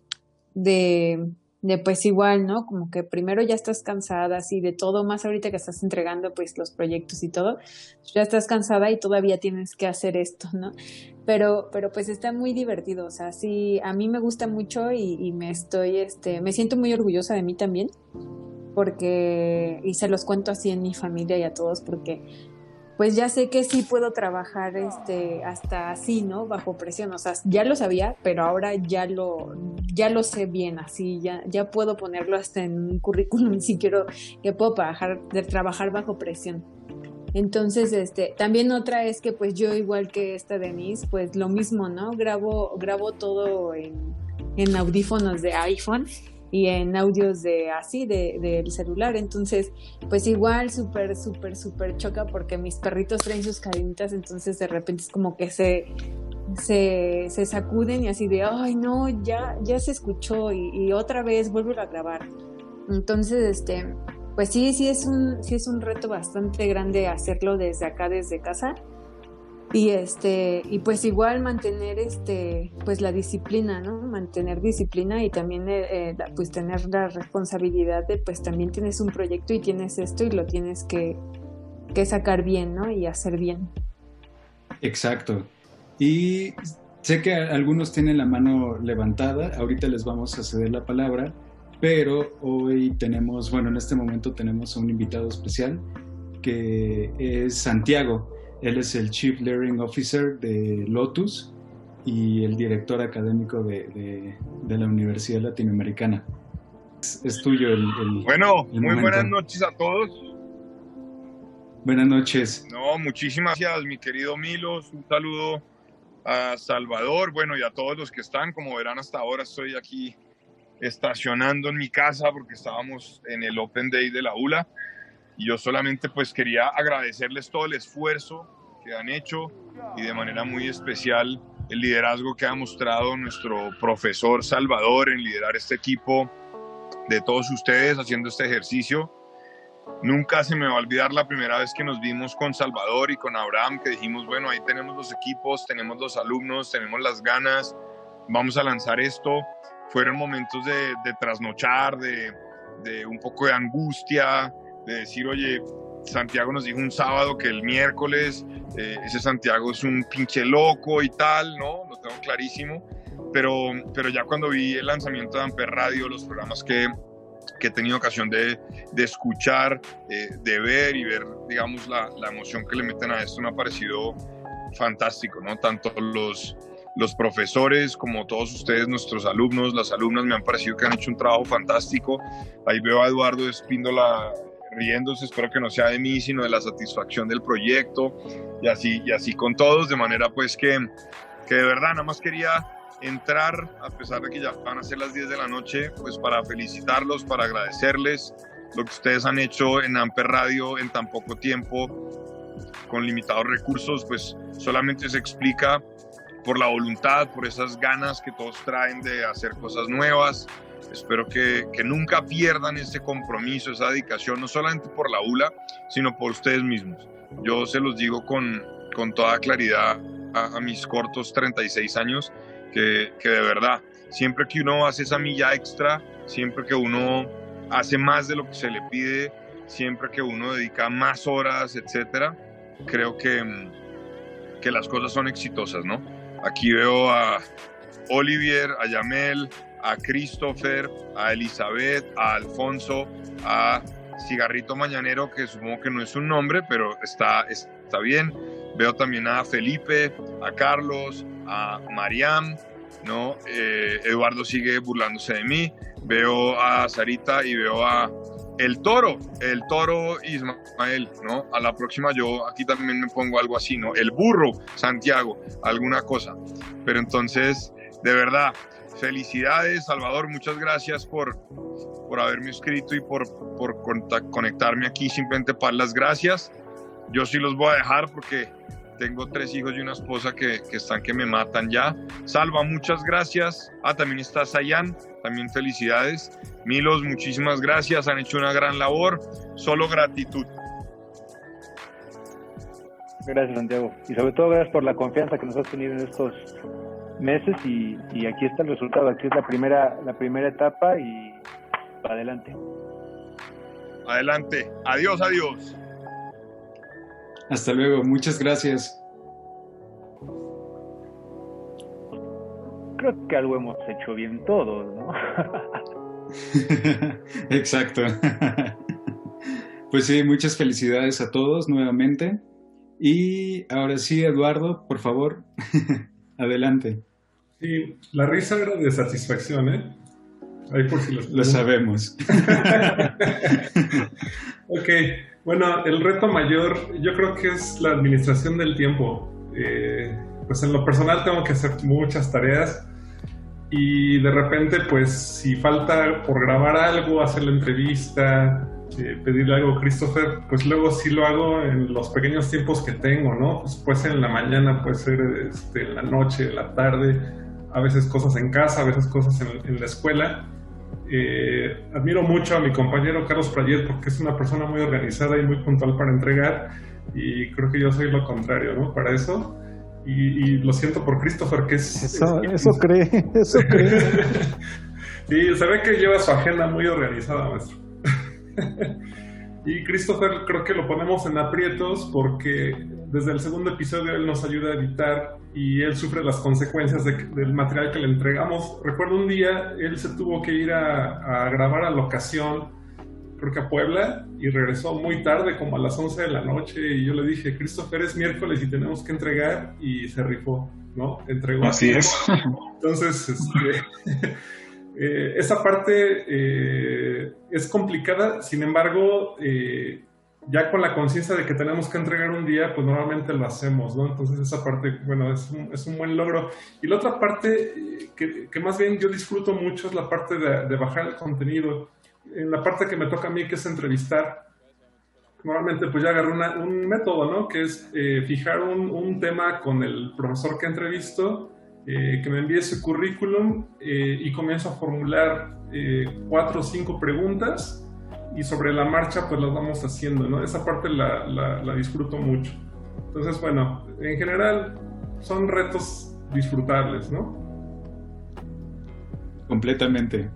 de de pues igual, ¿no? Como que primero ya estás cansada, así de todo, más ahorita que estás entregando pues los proyectos y todo, ya estás cansada y todavía tienes que hacer esto, ¿no? Pero, pero pues está muy divertido, o sea, sí, a mí me gusta mucho y, me estoy, este, me siento muy orgullosa de mí también, porque, y se los cuento así en mi familia y a todos, porque pues ya sé que sí puedo trabajar este hasta así, ¿no? Bajo presión, o sea, ya lo sabía, pero ahora ya lo ya lo sé bien, así ya ya puedo ponerlo hasta en un currículum si quiero que puedo trabajar de trabajar bajo presión. Entonces, este, también otra es que pues yo igual que esta Denise, pues lo mismo, ¿no? Grabo grabo todo en en audífonos de iPhone y en audios de así, del de, celular. Entonces, pues igual súper, súper, súper choca porque mis perritos traen sus cadenitas, entonces de repente es como que se, se, se sacuden y así de, ay no, ya, ya se escuchó y, y otra vez vuelvo a grabar. Entonces, este, pues sí, sí es un, sí es un reto bastante grande hacerlo desde acá, desde casa y este y pues igual mantener este pues la disciplina no mantener disciplina y también eh, eh, pues tener la responsabilidad de pues también tienes un proyecto y tienes esto y lo tienes que, que sacar bien no y hacer bien. Exacto. Y sé que algunos tienen la mano levantada ahorita les vamos a ceder la palabra pero hoy tenemos bueno en este momento tenemos a un invitado especial que es Santiago él es el Chief Learning Officer de Lotus y el director académico de, de, de la Universidad Latinoamericana. Es, es tuyo el, el Bueno, el muy buenas noches a todos. Buenas noches. No, muchísimas gracias, mi querido Milos. Un saludo a Salvador, bueno, y a todos los que están. Como verán, hasta ahora estoy aquí estacionando en mi casa porque estábamos en el Open Day de la ULA. Y yo solamente pues quería agradecerles todo el esfuerzo que han hecho y de manera muy especial el liderazgo que ha mostrado nuestro profesor Salvador en liderar este equipo de todos ustedes haciendo este ejercicio. Nunca se me va a olvidar la primera vez que nos vimos con Salvador y con Abraham, que dijimos, bueno, ahí tenemos los equipos, tenemos los alumnos, tenemos las ganas, vamos a lanzar esto. Fueron momentos de, trasnochar, de un poco de angustia, de decir, oye, Santiago nos dijo un sábado que el miércoles eh, ese Santiago es un pinche loco y tal, ¿no? Lo tengo clarísimo. Pero, pero ya cuando vi el lanzamiento de Amper Radio, los programas que, que he tenido ocasión de, de escuchar, eh, de ver y ver, digamos, la, la, emoción que le meten a esto me ha parecido fantástico, ¿no? Tanto los, los profesores como todos ustedes, nuestros alumnos, las alumnas, me han parecido que han hecho un trabajo fantástico. Ahí veo a Eduardo Espíndola riéndose, espero que no sea de mí, sino de la satisfacción del proyecto y así, y así con todos, de manera pues que, que de verdad nada más quería entrar, a pesar de que ya van a ser las 10 de la noche, pues para felicitarlos, para agradecerles lo que ustedes han hecho en Amper Radio en tan poco tiempo, con limitados recursos, pues solamente se explica por la voluntad, por esas ganas que todos traen de hacer cosas nuevas. Espero que, que nunca pierdan ese compromiso, esa dedicación, no solamente por la ULA, sino por ustedes mismos. Yo se los digo con, con toda claridad a, a mis cortos 36 años, que, que de verdad, siempre que uno hace esa milla extra, siempre que uno hace más de lo que se le pide, siempre que uno dedica más horas, etcétera, creo que, que las cosas son exitosas, ¿no? Aquí veo a Olivier, a Yamel, a Christopher, a Elizabeth, a Alfonso, a Cigarrito Mañanero, que supongo que no es un nombre, pero está, está bien. Veo también a Felipe, a Carlos, a Mariam, ¿no? Eh, Eduardo sigue burlándose de mí. Veo a Sarita y veo a el toro, el toro Ismael, ¿no? A la próxima yo aquí también me pongo algo así, ¿no? El burro Santiago, alguna cosa. Pero entonces, de verdad, felicidades, Salvador, muchas gracias por, por haberme escrito y por, por conectarme aquí, simplemente para las gracias. Yo sí los voy a dejar porque tengo tres hijos y una esposa que, que, están que me matan ya. Salva, muchas gracias. Ah, también está Sayan, también felicidades. Milos, muchísimas gracias, han hecho una gran labor. Solo gratitud. Gracias, Santiago. Y sobre todo gracias por la confianza que nos has tenido en estos meses y, y aquí está el resultado. Aquí es la primera, la primera etapa y adelante. Adelante. Adiós, adiós. Hasta luego, muchas gracias. Creo que algo hemos hecho bien todos, ¿no? Exacto. Pues sí, muchas felicidades a todos nuevamente. Y ahora sí, Eduardo, por favor, adelante. Sí, la risa era de satisfacción, ¿eh? Ahí por si los Lo sabemos. ok, bueno, el reto mayor yo creo que es la administración del tiempo. Eh, pues en lo personal tengo que hacer muchas tareas y de repente pues si falta por grabar algo, hacer la entrevista, eh, pedirle algo a Christopher, pues luego sí lo hago en los pequeños tiempos que tengo, ¿no? Pues puede ser en la mañana, puede ser este, en la noche, en la tarde, a veces cosas en casa, a veces cosas en, en la escuela. Eh, admiro mucho a mi compañero Carlos Prayet porque es una persona muy organizada y muy puntual para entregar y creo que yo soy lo contrario, ¿no? Para eso. Y, y lo siento por Christopher, que es... Eso, es- eso cree, eso cree. sí, se ve que lleva su agenda muy organizada, maestro. y Christopher creo que lo ponemos en aprietos porque desde el segundo episodio él nos ayuda a editar y él sufre las consecuencias de- del material que le entregamos. Recuerdo un día, él se tuvo que ir a, a grabar a locación, creo que a Puebla, y regresó muy tarde, como a las 11 de la noche, y yo le dije, Christopher, es miércoles y tenemos que entregar, y se rifó, ¿no? Entregó. Así es. Entonces, este, eh, esa parte eh, es complicada, sin embargo, eh, ya con la conciencia de que tenemos que entregar un día, pues normalmente lo hacemos, ¿no? Entonces esa parte, bueno, es un, es un buen logro. Y la otra parte eh, que, que más bien yo disfruto mucho es la parte de, de bajar el contenido. En la parte que me toca a mí, que es entrevistar, normalmente pues ya agarré una- un método, ¿no? Que es eh, fijar un, un tema con el profesor que entrevisto, eh, que me envíe su currículum eh, y comienzo a formular eh, cuatro o cinco preguntas y sobre la marcha pues las vamos haciendo, ¿no? Esa parte la, la- la disfruto mucho. Entonces, bueno, en general son retos disfrutables, ¿no? Completamente.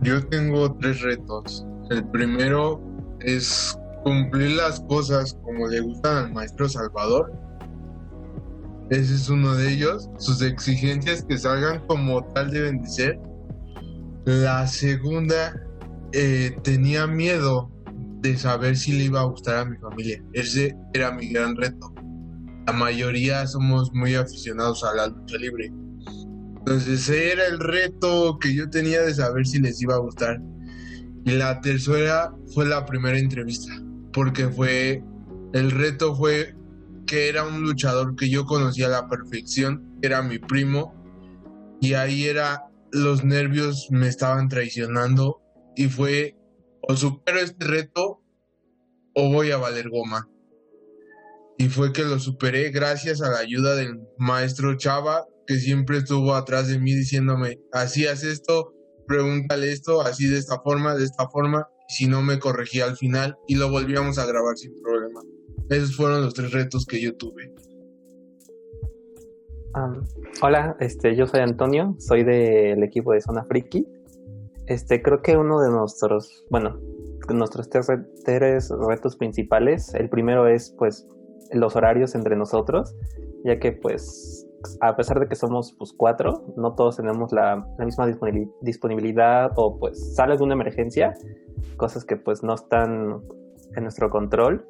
Yo tengo tres retos. El primero es cumplir las cosas como le gustan al maestro Salvador. Ese es uno de ellos. Sus exigencias que salgan como tal deben de ser. La segunda, eh, tenía miedo de saber si le iba a gustar a mi familia. Ese era mi gran reto. La mayoría somos muy aficionados a la lucha libre. Entonces ese era el reto que yo tenía de saber si les iba a gustar. Y la tercera fue la primera entrevista, porque fue, el reto fue que era un luchador que yo conocía a la perfección, era mi primo, y ahí era, los nervios me estaban traicionando, y fue, o supero este reto, o voy a valer goma. y fue que lo superé gracias a la ayuda del maestro Chava, que siempre estuvo atrás de mí diciéndome, así haz esto, pregúntale esto, así de esta forma, de esta forma, si no me corregía al final y lo volvíamos a grabar sin problema. Esos fueron los tres retos que yo tuve. hola, este, yo soy Antonio, soy del equipo de Zona Friki. Este, creo que uno de nuestros, bueno, nuestros tres, tres retos principales, el primero es pues los horarios entre nosotros, ya que pues a pesar de que somos pues cuatro, no todos tenemos la, misma disponibilidad o pues sale de una emergencia, cosas que pues no están en nuestro control.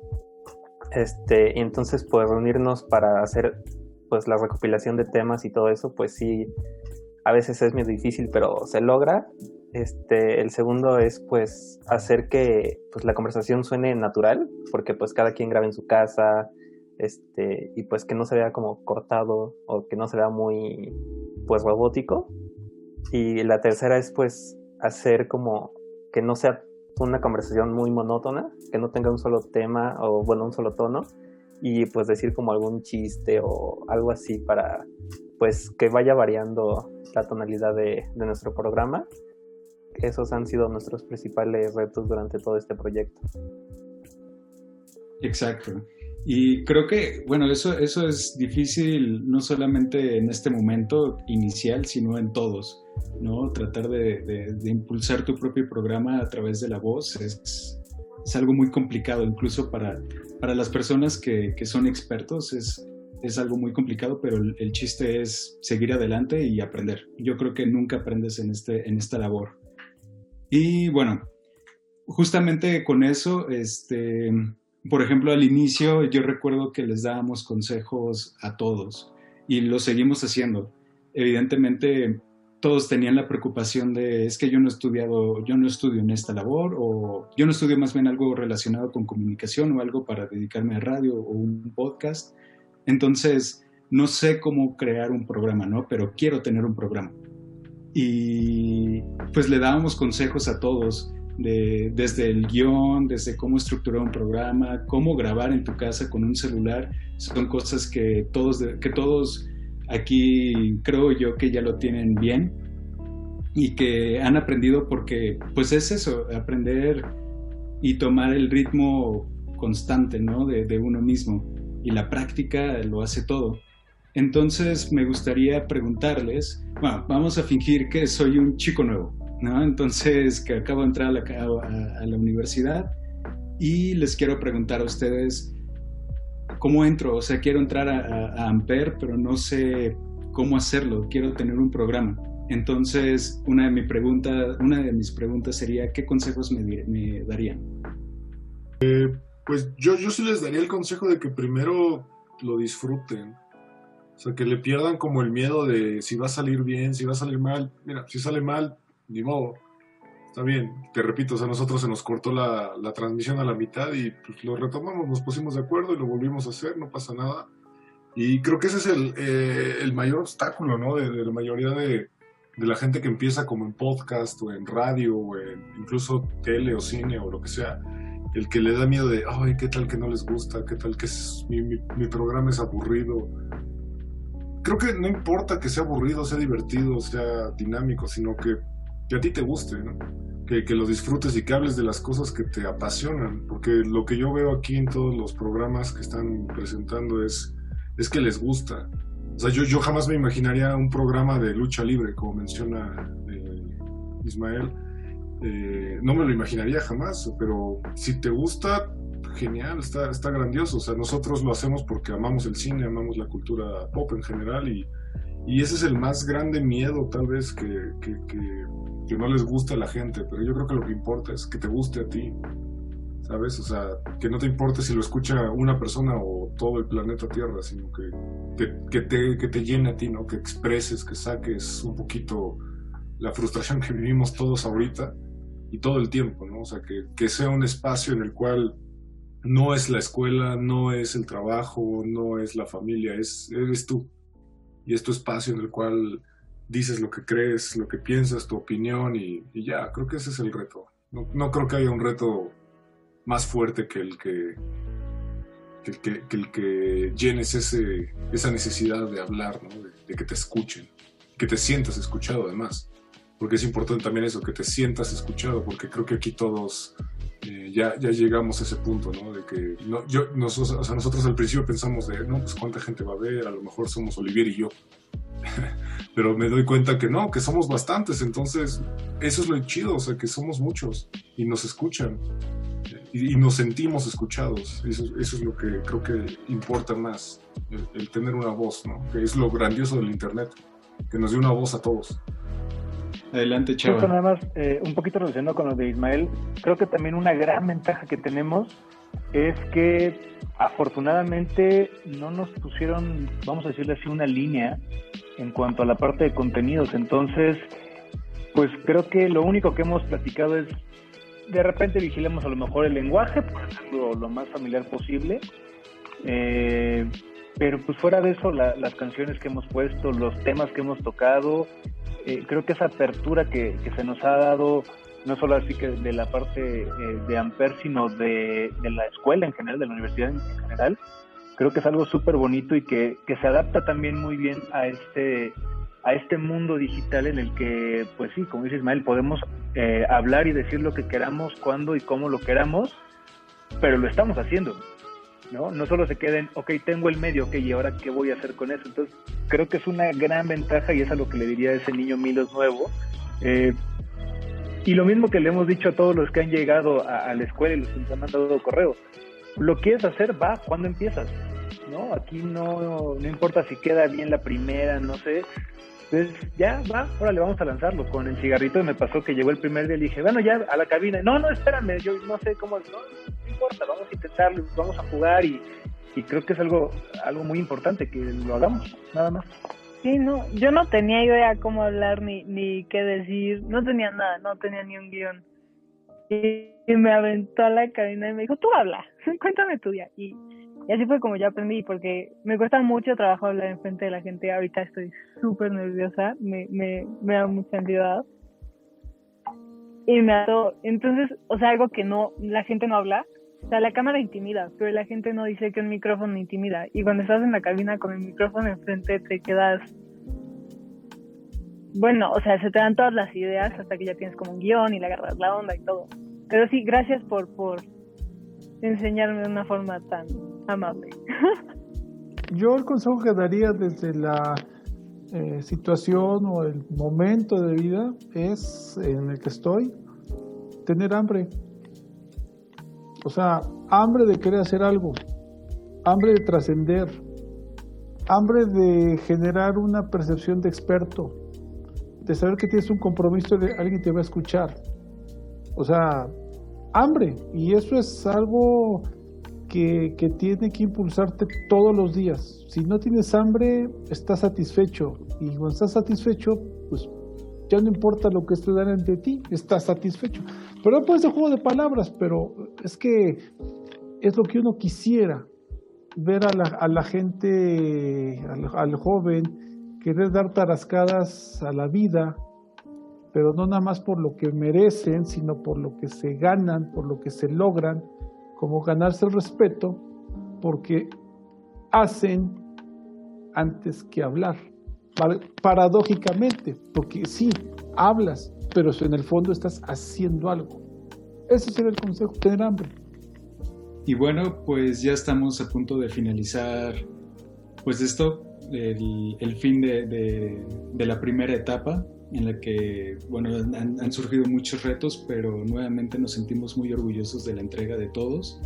Este, entonces pues reunirnos para hacer pues la recopilación de temas y todo eso, pues sí, a veces es muy difícil, pero se logra. Este, el segundo es pues hacer que pues la conversación suene natural, porque pues cada quien graba en su casa, este, y pues que no se vea como cortado o que no se vea muy pues robótico. Y la tercera es pues hacer como que no sea una conversación muy monótona, que no tenga un solo tema o bueno, un solo tono y pues decir como algún chiste o algo así para pues que vaya variando la tonalidad de, de nuestro programa. Esos han sido nuestros principales retos durante todo este proyecto. Exacto. Y creo que, bueno, eso, eso es difícil no solamente en este momento inicial, sino en todos, ¿no? Tratar de, impulsar tu propio programa a través de la voz es, es algo muy complicado, incluso para, para las personas que, que son expertos es, es algo muy complicado, pero el, el, chiste es seguir adelante y aprender. Yo creo que nunca aprendes en, este, en esta labor. Y bueno, justamente con eso, este por ejemplo, al inicio yo recuerdo que les dábamos consejos a todos y lo seguimos haciendo. Evidentemente, todos tenían la preocupación de es que yo no he estudiado, yo no estudio en esta labor o yo no estudio más bien algo relacionado con comunicación o algo para dedicarme a radio o un podcast. Entonces, no sé cómo crear un programa, ¿no? Pero quiero tener un programa. Y pues le dábamos consejos a todos desde el guion, desde cómo estructurar un programa, cómo grabar en tu casa con un celular, son cosas que todos, que todos aquí creo yo que ya lo tienen bien y que han aprendido porque pues es eso, aprender y tomar el ritmo constante ¿no? de, de uno mismo y la práctica lo hace todo. Entonces me gustaría preguntarles, bueno, vamos a fingir que soy un chico nuevo, ¿no? Entonces, que acabo de entrar a la, a, la universidad y les quiero preguntar a ustedes cómo entro. O sea, quiero entrar a, a Amper, pero no sé cómo hacerlo. Quiero tener un programa. Entonces, una de, mi pregunta, una de mis preguntas sería, ¿qué consejos me, me darían? Eh, pues yo, yo sí les daría el consejo de que primero lo disfruten. O sea, que le pierdan como el miedo de si va a salir bien, si va a salir mal. Mira, si sale mal, ni modo. Está bien, te repito, a nosotros se nos cortó la, transmisión a la mitad y pues lo retomamos, nos pusimos de acuerdo y lo volvimos a hacer, no pasa nada. Y creo que ese es el, eh, mayor obstáculo, ¿no? De, la mayoría de, la gente que empieza como en podcast o en radio o en incluso tele o cine o lo que sea. El que le da miedo de, ay, ¿qué tal que no les gusta? ¿Qué tal que mi, mi programa es aburrido? Creo que no importa que sea aburrido, sea divertido, sea dinámico, sino que que a ti te guste, ¿no? que, lo disfrutes y que hables de las cosas que te apasionan, porque lo que yo veo aquí en todos los programas que están presentando es, es que les gusta. O sea, yo, yo jamás me imaginaría un programa de lucha libre, como menciona eh, Ismael. Eh, no me lo imaginaría jamás, pero si te gusta, genial, está, está grandioso. O sea, nosotros lo hacemos porque amamos el cine, amamos la cultura pop en general y, y ese es el más grande miedo tal vez que no les gusta a la gente, pero yo creo que lo que importa es que te guste a ti, ¿sabes? O sea, que no te importe si lo escucha una persona o todo el planeta Tierra, sino que, que, te, que te llene a ti, ¿no? Que expreses, que saques un poquito la frustración que vivimos todos ahorita y todo el tiempo, ¿no? O sea, que, que sea un espacio en el cual no es la escuela, no es el trabajo, no es la familia, es, eres tú. Y es tu espacio en el cual dices lo que crees, lo que piensas, tu opinión y, ya, creo que ese es el reto. No, creo que haya un reto más fuerte que el que, que, que el que llenes ese, esa necesidad de hablar, ¿no? de, de que te escuchen, que te sientas escuchado además porque es importante también eso, que te sientas escuchado, porque creo que aquí todos eh, ya, ya llegamos a ese punto, ¿no? De que no, yo, nosotros, o sea, nosotros al principio pensamos de, no, pues cuánta gente va a ver, a lo mejor somos Olivier y yo. Pero me doy cuenta que no, que somos bastantes, entonces eso es lo chido, o sea, que somos muchos y nos escuchan y, y nos sentimos escuchados. Eso, eso, es lo que creo que importa más, el, el tener una voz, ¿no? Que es lo grandioso del Internet, que nos dio una voz a todos. Adelante, Chava. Justo nada más, eh, un poquito relacionado con lo de Ismael, creo que también una gran ventaja que tenemos es que afortunadamente no nos pusieron, vamos a decirle así, una línea en cuanto a la parte de contenidos. Entonces, pues creo que lo único que hemos platicado es, de repente vigilemos a lo mejor el lenguaje, por hacerlo lo más familiar posible. Eh, pero pues fuera de eso, la, las canciones que hemos puesto, los temas que hemos tocado, eh, creo que esa apertura que, que, se nos ha dado, no solo así que de la parte eh, de Amper, sino de, de, la escuela en general, de la universidad en, general, creo que es algo súper bonito y que, que, se adapta también muy bien a este a este mundo digital en el que, pues sí, como dice Ismael, podemos eh, hablar y decir lo que queramos, cuándo y cómo lo queramos, pero lo estamos haciendo. ¿no? No solo se queden, ok, tengo el medio, ok, ¿y ahora qué voy a hacer con eso? Entonces, creo que es una gran ventaja y es a lo que le diría a ese niño Milos nuevo. Eh, y lo mismo que le hemos dicho a todos los que han llegado a, la escuela y los que nos han mandado correos. Lo quieres hacer, va, ¿cuándo empiezas? ¿No? Aquí no, no importa si queda bien la primera, no sé. Entonces, ya, va, ahora le vamos a lanzarlo. Con el cigarrito me pasó que llegó el primer día y dije, bueno, ya, a la cabina. No, no, espérame, yo no sé cómo, no, no importa, vamos a intentarlo, vamos a jugar y, y creo que es algo, algo muy importante que lo hagamos, nada más. Sí, no, yo no tenía idea cómo hablar ni, ni qué decir, no tenía nada, no tenía ni un guion. Y, me aventó a la cabina y me dijo, tú habla, cuéntame tu día. Y, y así fue como yo aprendí, porque me cuesta mucho trabajo hablar en frente de la gente. Ahorita estoy súper nerviosa, me, me, me da mucha ansiedad. Y me ató. Entonces, o sea, algo que no, la gente no habla. O sea, la cámara intimida, pero la gente no dice que un micrófono intimida. Y cuando estás en la cabina con el micrófono enfrente, te quedas. Bueno, o sea, se te dan todas las ideas hasta que ya tienes como un guion y le agarras la onda y todo. Pero sí, gracias por, por enseñarme de una forma tan amable. Yo el consejo que daría desde la eh, situación o el momento de vida es en el que estoy tener hambre. O sea, hambre de querer hacer algo, hambre de trascender, hambre de generar una percepción de experto, de saber que tienes un compromiso de alguien te va a escuchar. O sea, hambre. Y eso es algo que, que, tiene que impulsarte todos los días. Si no tienes hambre, estás satisfecho. Y cuando estás satisfecho, pues ya no importa lo que esté delante de ti, estás satisfecho. Pero no puede ser juego de palabras, pero es que es lo que uno quisiera. Ver a la, a la gente, al joven, querer dar tarascadas a la vida, pero no nada más por lo que merecen, sino por lo que se ganan, por lo que se logran, como ganarse el respeto, porque hacen antes que hablar. Paradójicamente, porque sí, hablas, pero en el fondo estás haciendo algo. Ese sería el consejo, tener hambre. Y bueno, pues ya estamos a punto de finalizar, pues esto, el, el fin de, de, de la primera etapa en la que, bueno, han, han, surgido muchos retos, pero nuevamente nos sentimos muy orgullosos de la entrega de todos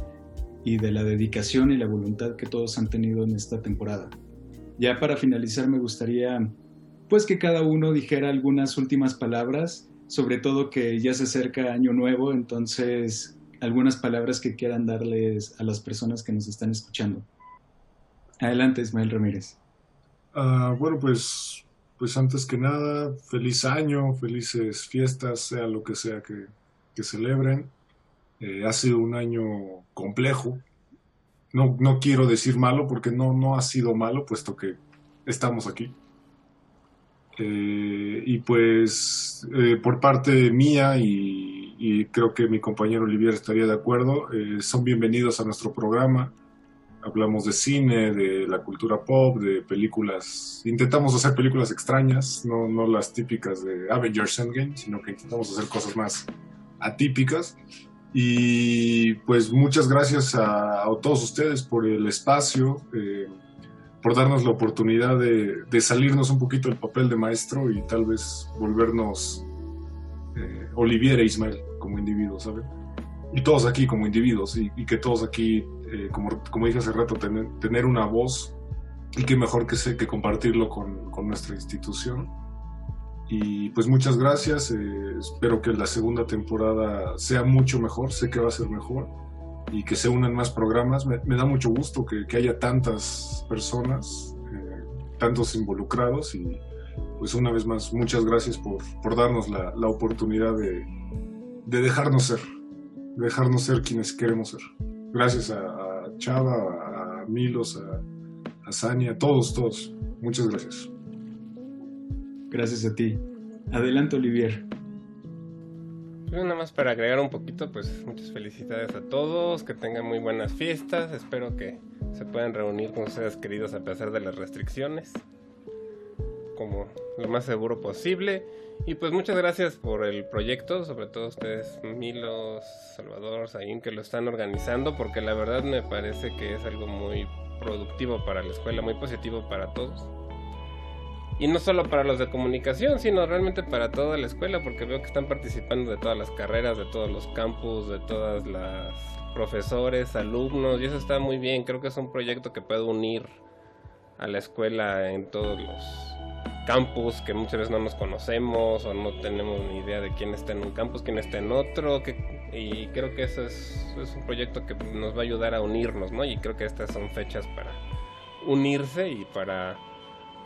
y de la dedicación y la voluntad que todos han tenido en esta temporada. Ya para finalizar me gustaría, pues, que cada uno dijera algunas últimas palabras, sobre todo que ya se acerca Año Nuevo, entonces algunas palabras que quieran darles a las personas que nos están escuchando. Adelante, Ismael Ramírez. Uh, bueno, pues pues antes que nada, feliz año, felices fiestas, sea lo que sea que, que celebren. Eh, ha sido un año complejo. No, no quiero decir malo porque no, no ha sido malo, puesto que estamos aquí. Eh, y pues eh, por parte mía y, y, creo que mi compañero Olivier estaría de acuerdo, son bienvenidos a nuestro programa. hablamos de cine, de la cultura pop, de películas. Intentamos hacer películas extrañas, no, no las típicas de Avengers Endgame, sino que intentamos hacer cosas más atípicas. Y pues muchas gracias a, a todos ustedes por el espacio, eh, por darnos la oportunidad de, de, salirnos un poquito del papel de maestro y tal vez volvernos eh, Olivier e Ismael como individuos, ¿saben? Y todos aquí como individuos y, y que todos aquí, eh, como, como dije hace rato, tener, tener una voz y qué mejor que, sé, que compartirlo con, con nuestra institución. Y pues muchas gracias, eh, espero que la segunda temporada sea mucho mejor, sé que va a ser mejor y que se unan más programas. Me, da mucho gusto que, haya tantas personas, eh, tantos involucrados y pues una vez más muchas gracias por, por darnos la, la oportunidad de, de, dejarnos ser, de dejarnos ser quienes queremos ser. Gracias a, Chava, a Milos, a, a a todos, todos. Muchas gracias. Gracias a ti. Adelante, Olivier. Pues nada más para agregar un poquito, pues muchas felicidades a todos, que tengan muy buenas fiestas, espero que se puedan reunir con ustedes queridos a pesar de las restricciones, como lo más seguro posible. Y pues muchas gracias por el proyecto, sobre todo ustedes, Milos, Salvador, Saín, que lo están organizando, porque la verdad me parece que es algo muy productivo para la escuela, muy positivo para todos. Y no solo para los de comunicación, sino realmente para toda la escuela, porque veo que están participando de todas las carreras, de todos los campus, de todas las profesores, alumnos, y eso está muy bien. Creo que es un proyecto que puede unir a la escuela en todos los campus que muchas veces no nos conocemos o no tenemos ni idea de quién está en un campus, quién está en otro, que, y creo que eso es, es un proyecto que nos va a ayudar a unirnos, ¿no? Y creo que estas son fechas para unirse y para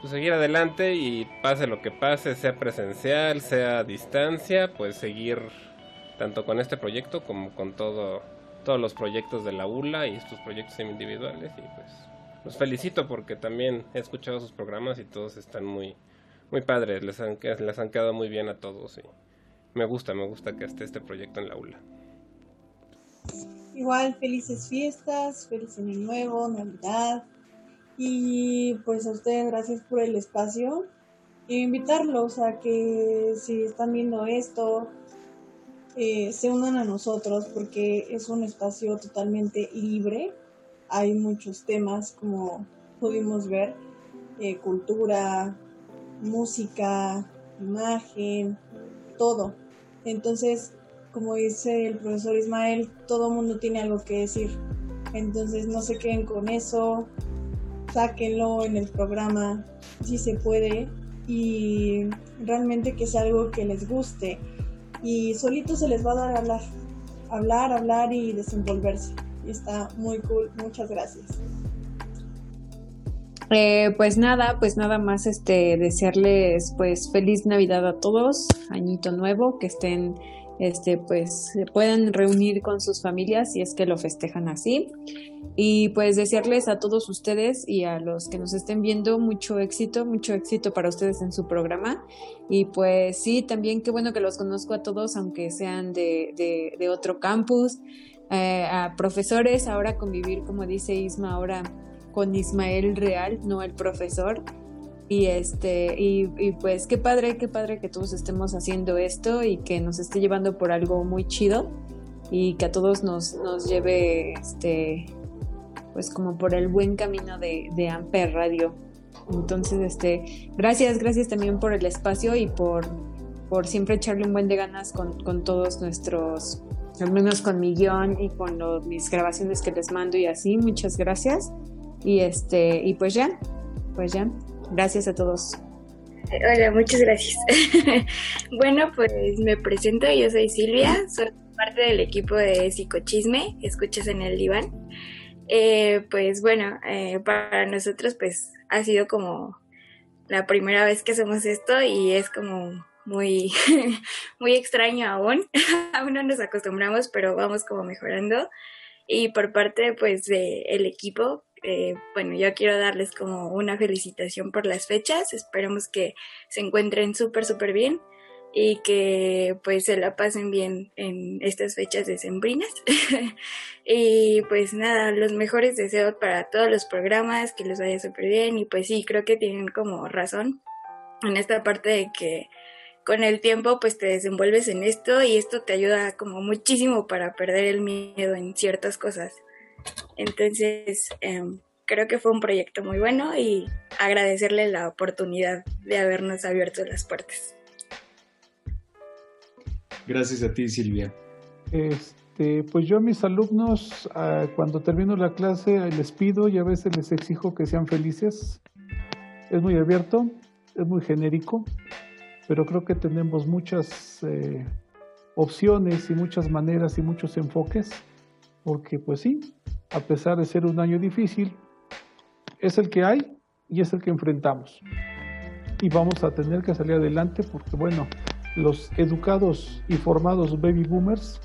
pues, seguir adelante y pase lo que pase, sea presencial, sea a distancia, pues seguir tanto con este proyecto como con todo, todos los proyectos de la ULA y estos proyectos individuales. Y pues los felicito porque también he escuchado sus programas y todos están muy, muy padres, les han, les han quedado muy bien a todos y me gusta, me gusta que esté este proyecto en la ULA. Igual, felices fiestas, feliz año nuevo, Navidad. Y pues a ustedes gracias por el espacio e invitarlos a que si están viendo esto, eh, se unan a nosotros porque es un espacio totalmente libre. Hay muchos temas como pudimos ver, eh, cultura, música, imagen, todo. Entonces, como dice el profesor Ismael, todo mundo tiene algo que decir. Entonces no se queden con eso, sáquenlo en el programa si se puede y realmente que sea algo que les guste y solito se les va a dar a hablar, hablar, hablar y desenvolverse. Y está muy cool, muchas gracias. Eh, pues nada, pues nada más este desearles pues feliz Navidad a todos, añito nuevo, que estén este pues se reunir con sus familias si es que lo festejan así. Y pues desearles a todos ustedes y a los que nos estén viendo mucho éxito, mucho éxito para ustedes en su programa. Y pues sí, también qué bueno que los conozco a todos aunque sean de, de, de otro campus, eh, a profesores, ahora convivir como dice Isma ahora con Ismael Real, no el profesor y este, y, pues qué padre, qué padre que todos estemos haciendo esto y que nos esté llevando por algo muy chido y que a todos nos, nos lleve este pues como por el buen camino de, Amper Radio. Entonces, este, gracias, gracias también por el espacio y por, por siempre echarle un buen de ganas con, con todos nuestros, al menos con mi guion y con los, mis grabaciones que les mando y así. Muchas gracias. Y este, y pues ya, pues ya. Gracias a todos. Hola, muchas gracias. bueno, pues me presento, yo soy Silvia, soy parte del equipo de Psicochisme, escuchas en el diván. Eh, pues bueno, eh, para nosotros pues ha sido como la primera vez que hacemos esto y es como muy, muy extraño aún. aún no nos acostumbramos, pero vamos como mejorando. Y por parte pues del equipo, eh, bueno, yo quiero darles como una felicitación por las fechas. Esperemos que se encuentren súper, súper bien. y que pues se la pasen bien en estas fechas decembrinas. y pues nada, los mejores deseos para todos los programas, que les vaya súper bien y pues sí, creo que tienen como razón en esta parte de que con el tiempo pues te desenvuelves en esto y esto te ayuda como muchísimo para perder el miedo en ciertas cosas. Entonces, em, creo que fue un proyecto muy bueno y agradecerle la oportunidad de habernos abierto las puertas. Gracias a ti, Silvia. Este, pues yo a mis alumnos, ah, cuando termino la clase, les pido y a veces les exijo que sean felices. Es muy abierto, es muy genérico, pero creo que tenemos muchas eh, opciones y muchas maneras y muchos enfoques, porque pues sí, a pesar de ser un año difícil, es el que hay y es el que enfrentamos. Y vamos a tener que salir adelante porque, bueno, los educados y formados baby boomers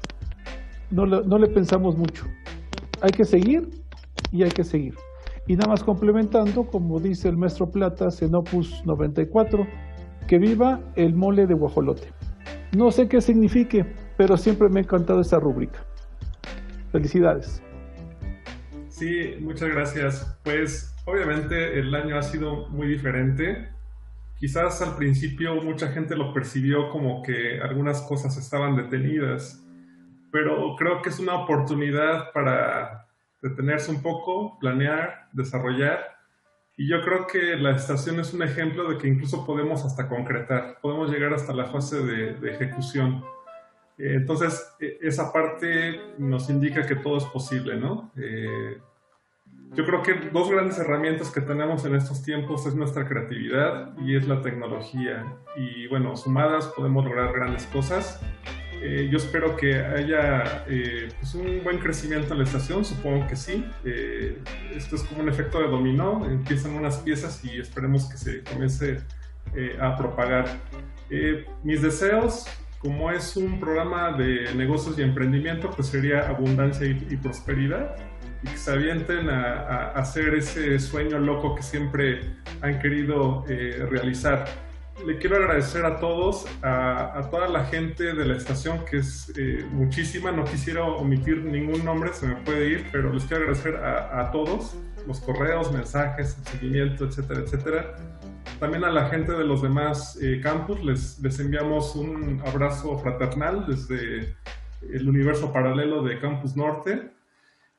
no le, no le pensamos mucho. Hay que seguir y hay que seguir. Y nada más complementando, como dice el maestro Plata en Opus 94, que viva el mole de guajolote. No sé qué signifique, pero siempre me ha encantado esa rúbrica. Felicidades. Sí, muchas gracias. Pues obviamente el año ha sido muy diferente. Quizás al principio mucha gente lo percibió como que algunas cosas estaban detenidas, pero creo que es una oportunidad para detenerse un poco, planear, desarrollar. Y yo creo que la estación es un ejemplo de que incluso podemos hasta concretar, podemos llegar hasta la fase de, ejecución. Eh, entonces, e, esa parte nos indica que todo es posible, ¿no? Eh, yo creo que dos grandes herramientas que tenemos en estos tiempos es nuestra creatividad y es la tecnología. Y bueno, sumadas podemos lograr grandes cosas. Eh, yo espero que haya eh, pues un buen crecimiento en la estación, supongo que sí. Eh, esto es como un efecto de dominó, empiezan unas piezas y esperemos que se comience a propagar. mis deseos, como es un programa de negocios y emprendimiento, pues sería abundancia y prosperidad y que se avienten a, hacer ese sueño loco que siempre han querido eh, realizar. Le quiero agradecer a todos, a, toda la gente de la estación, que es eh, muchísima, no quisiera omitir ningún nombre, se me puede ir, pero les quiero agradecer a, todos, los correos, mensajes, seguimiento, etcétera, etcétera. También a la gente de los demás eh, campus les, les enviamos un abrazo fraternal desde el universo paralelo de Campus Norte.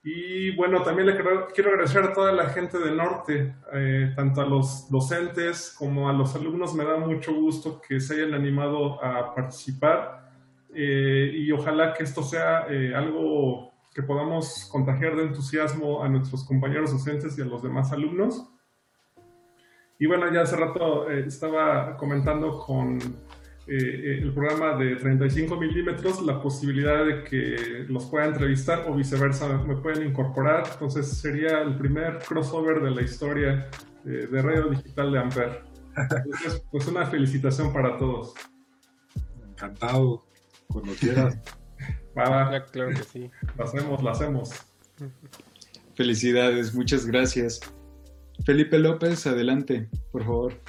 Y bueno, también le quiero, agradecer a toda la gente del norte, eh, tanto a los docentes como a los alumnos. Me da mucho gusto que se hayan animado a participar eh, y ojalá que esto sea eh, algo que podamos contagiar de entusiasmo a nuestros compañeros docentes y a los demás alumnos. Y bueno, ya hace rato estaba comentando con eh, el programa de 35 milímetros la posibilidad de que los pueda entrevistar o viceversa, me pueden incorporar. Entonces sería el primer crossover de la historia eh, de radio digital de Amper. Entonces, pues una felicitación para todos. Encantado, cuando quieras. Va, claro que sí. Lo hacemos, lo hacemos. Felicidades, muchas gracias. Felipe López, adelante, por favor.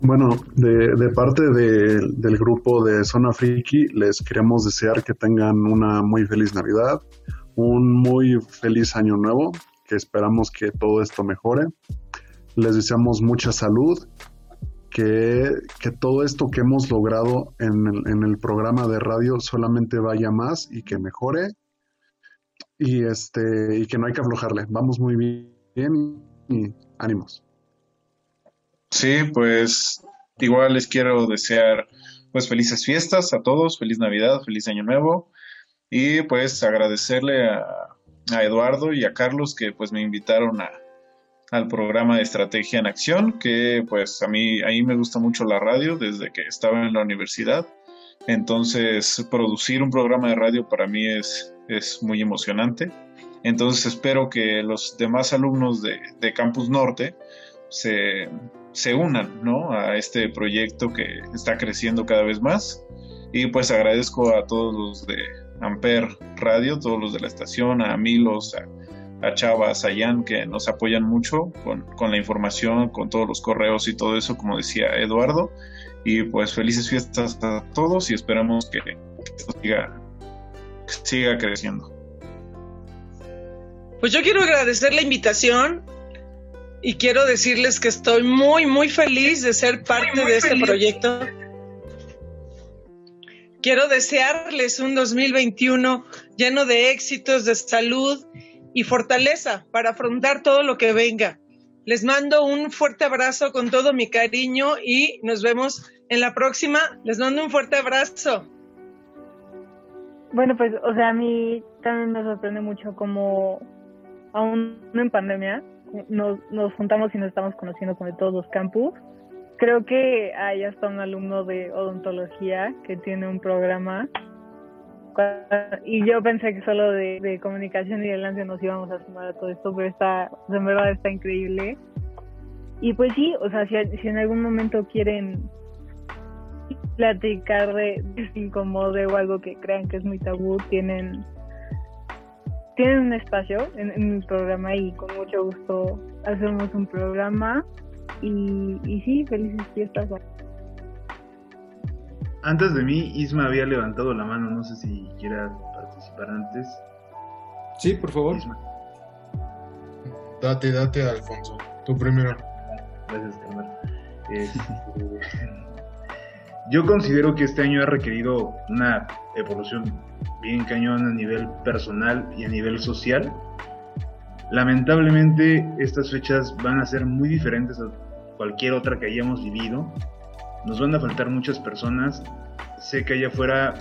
Bueno, de, parte del grupo de Zona Friki, les queremos desear que tengan una muy feliz Navidad, un muy feliz Año Nuevo, que esperamos que todo esto mejore. Les deseamos mucha salud, que, todo esto que hemos logrado en el, en el, programa de radio solamente vaya más y que mejore. Y, este, y que no hay que aflojarle. Vamos muy bien y ánimos. Sí, pues igual les quiero desear pues felices fiestas a todos, feliz Navidad, feliz Año Nuevo y pues agradecerle a, Eduardo y a Carlos que pues me invitaron a, al programa de Estrategia en Acción, que pues a mí ahí me gusta mucho la radio desde que estaba en la universidad. Entonces, producir un programa de radio para mí es, es muy emocionante. Entonces, espero que los demás alumnos de, de Campus Norte se, se unan ¿no? a este proyecto que está creciendo cada vez más. Y pues agradezco a todos los de Amper Radio, todos los de la estación, a Milos, a, Chava, a Sayan, que nos apoyan mucho con, con, la información, con todos los correos y todo eso, como decía Eduardo. Y pues felices fiestas a todos y esperamos que esto siga, siga creciendo. Pues yo quiero agradecer la invitación y quiero decirles que estoy muy, muy feliz de ser parte de este proyecto. Quiero desearles un 2021 lleno de éxitos, de salud y fortaleza para afrontar todo lo que venga. Les mando un fuerte abrazo con todo mi cariño y nos vemos en la próxima. Les mando un fuerte abrazo. Bueno, pues, o sea, a mí también me sorprende mucho como aún en pandemia nos, nos juntamos y nos estamos conociendo con todos los campus. Creo que hay hasta un alumno de odontología que tiene un programa y yo pensé que solo de, comunicación y de lance nos íbamos a sumar a todo esto, pero está, en verdad está increíble. Y pues sí, o sea, si, si en algún momento quieren platicar de, de o algo que crean que es muy tabú, tienen tienen un espacio en, en, mi programa y con mucho gusto hacemos un programa y, y sí, felices fiestas. Antes de mí, Isma había levantado la mano, no sé si quiera participar antes. Sí, por favor. Date, date, Alfonso. Tú primero. Gracias, Carmen. Este, yo considero que este año ha requerido una evolución bien cañón a nivel personal y a nivel social. Lamentablemente estas fechas van a ser muy diferentes a cualquier otra que hayamos vivido. Nos van a faltar muchas personas. Sé que allá afuera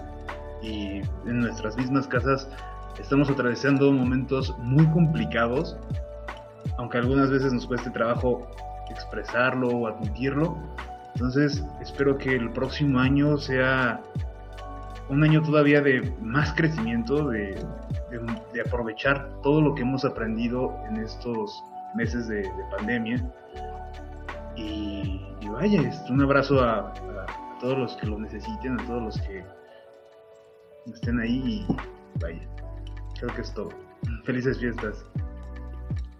y en nuestras mismas casas estamos atravesando momentos muy complicados, aunque algunas veces nos cueste trabajo expresarlo o admitirlo. Entonces espero que el próximo año sea un año todavía de más crecimiento, de, aprovechar todo lo que hemos aprendido en estos meses de, pandemia. Y, vaya, un abrazo a, todos los que lo necesiten, a todos los que estén ahí y vaya, creo que es todo. Felices fiestas.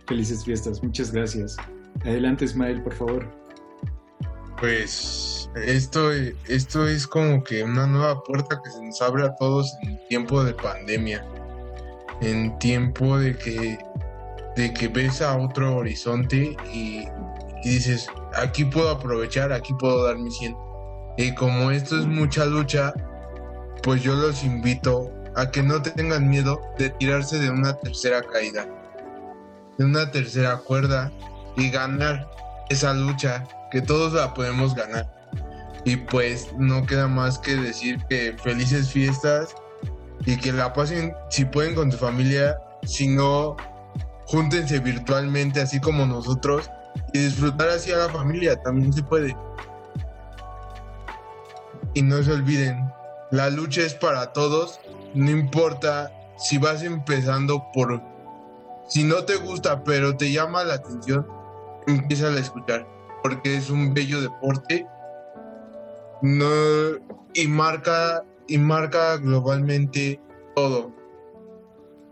Felices fiestas, muchas gracias. Adelante Ismael, por favor. Pues esto, esto es como que una nueva puerta que se nos abre a todos en tiempo de pandemia, en tiempo de que, de que ves a otro horizonte y, dices, aquí puedo aprovechar, aquí puedo dar mi 100. Y como esto es mucha lucha, pues yo los invito a que no tengan miedo de tirarse de una tercera caída, de una tercera cuerda y ganar esa lucha que todos la podemos ganar. Y pues no queda más que decir que felices fiestas y que la pasen, si pueden, con su familia, si no, júntense virtualmente así como nosotros y disfrutar así a la familia, también se puede. Y no se olviden, la lucha es para todos, no importa si vas empezando por... Si no te gusta, pero te llama la atención, empieza a escuchar porque es un bello deporte y, marca, y marca globalmente todo.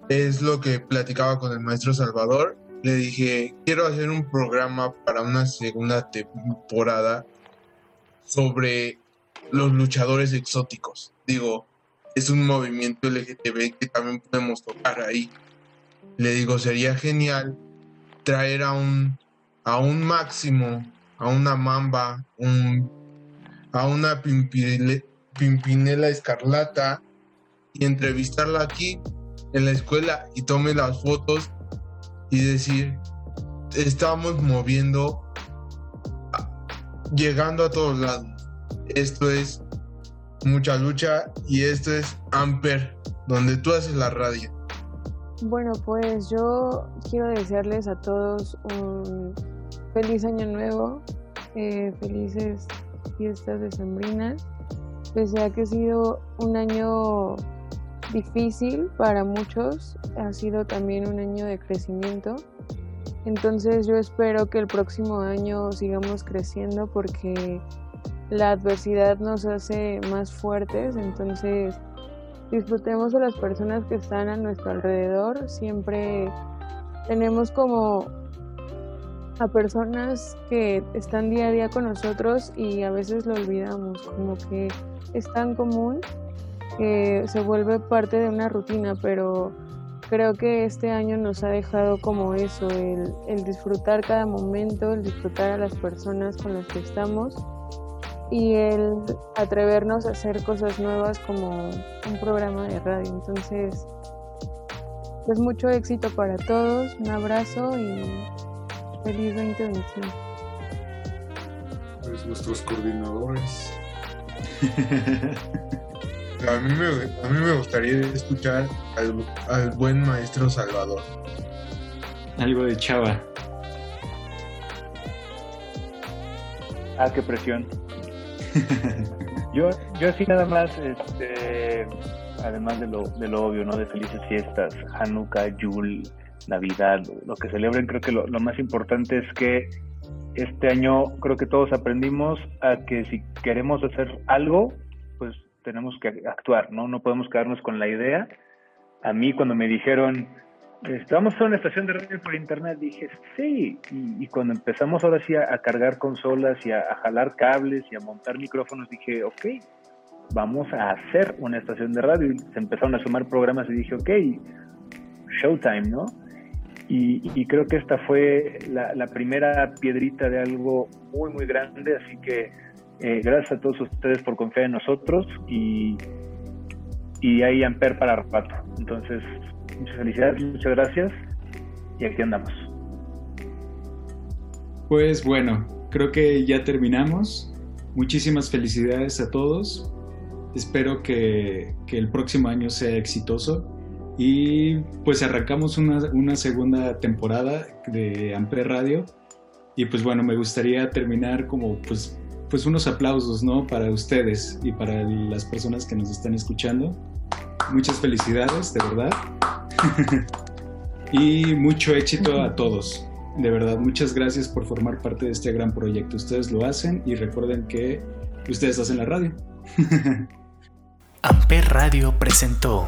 Es lo que platicaba con el maestro Salvador. Le dije, quiero hacer un programa para una segunda temporada sobre los luchadores exóticos. Digo, es un movimiento LGTB que también podemos tocar ahí. Le digo, sería genial traer a un, a un máximo a una mamba, a una pimpinela escarlata y entrevistarla aquí en la escuela y tome las fotos y decir, estamos moviendo, llegando a todos lados. Esto es mucha lucha y esto es Amper, donde tú haces la radio. Bueno, pues yo quiero desearles a todos un feliz año nuevo, eh, felices fiestas decembrinas, pese a que ha sido un año difícil para muchos, ha sido también un año de crecimiento. Entonces yo espero que el próximo año sigamos creciendo porque la adversidad nos hace más fuertes, entonces disfrutemos de las personas que están a nuestro alrededor, siempre tenemos como a personas que están día a día con nosotros y a veces lo olvidamos, como que es tan común que se vuelve parte de una rutina, pero creo que este año nos ha dejado como eso, el, disfrutar cada momento, el disfrutar a las personas con las que estamos y el atrevernos a hacer cosas nuevas como un programa de radio. Entonces, pues mucho éxito para todos, un abrazo y feliz 2021. Pues nuestros coordinadores. a, mí me, a mí me gustaría escuchar al, al buen maestro Salvador. Algo de Chava. Ah, qué presión. yo, yo sí nada más, este, además de lo, de lo obvio, ¿no? De felices fiestas, Hanukkah, Yul, Navidad, lo que celebren, creo que lo, más importante es que este año creo que todos aprendimos a que si queremos hacer algo, pues tenemos que actuar, ¿no? No podemos quedarnos con la idea. A mí cuando me dijeron, Estábamos en una estación de radio por internet, dije, sí, y, cuando empezamos ahora sí a, cargar consolas y a, jalar cables y a montar micrófonos, dije, ok, vamos a hacer una estación de radio. Y se empezaron a sumar programas y dije, ok, Showtime, ¿no? Y, creo que esta fue la, primera piedrita de algo muy, muy grande, así que eh, gracias a todos ustedes por confiar en nosotros y, y hay Amper para rato. Entonces, Muchas felicidades, muchas gracias. Y aquí andamos. Pues bueno, creo que ya terminamos. Muchísimas felicidades a todos. Espero que, el próximo año sea exitoso. Y pues arrancamos una, segunda temporada de Amper Radio. Y pues bueno, me gustaría terminar como pues, pues unos aplausos, ¿no? Para ustedes y para las personas que nos están escuchando. Muchas felicidades, de verdad. y mucho éxito a todos. De verdad, muchas gracias por formar parte de este gran proyecto. Ustedes lo hacen y recuerden que ustedes hacen la radio. Amper Radio presentó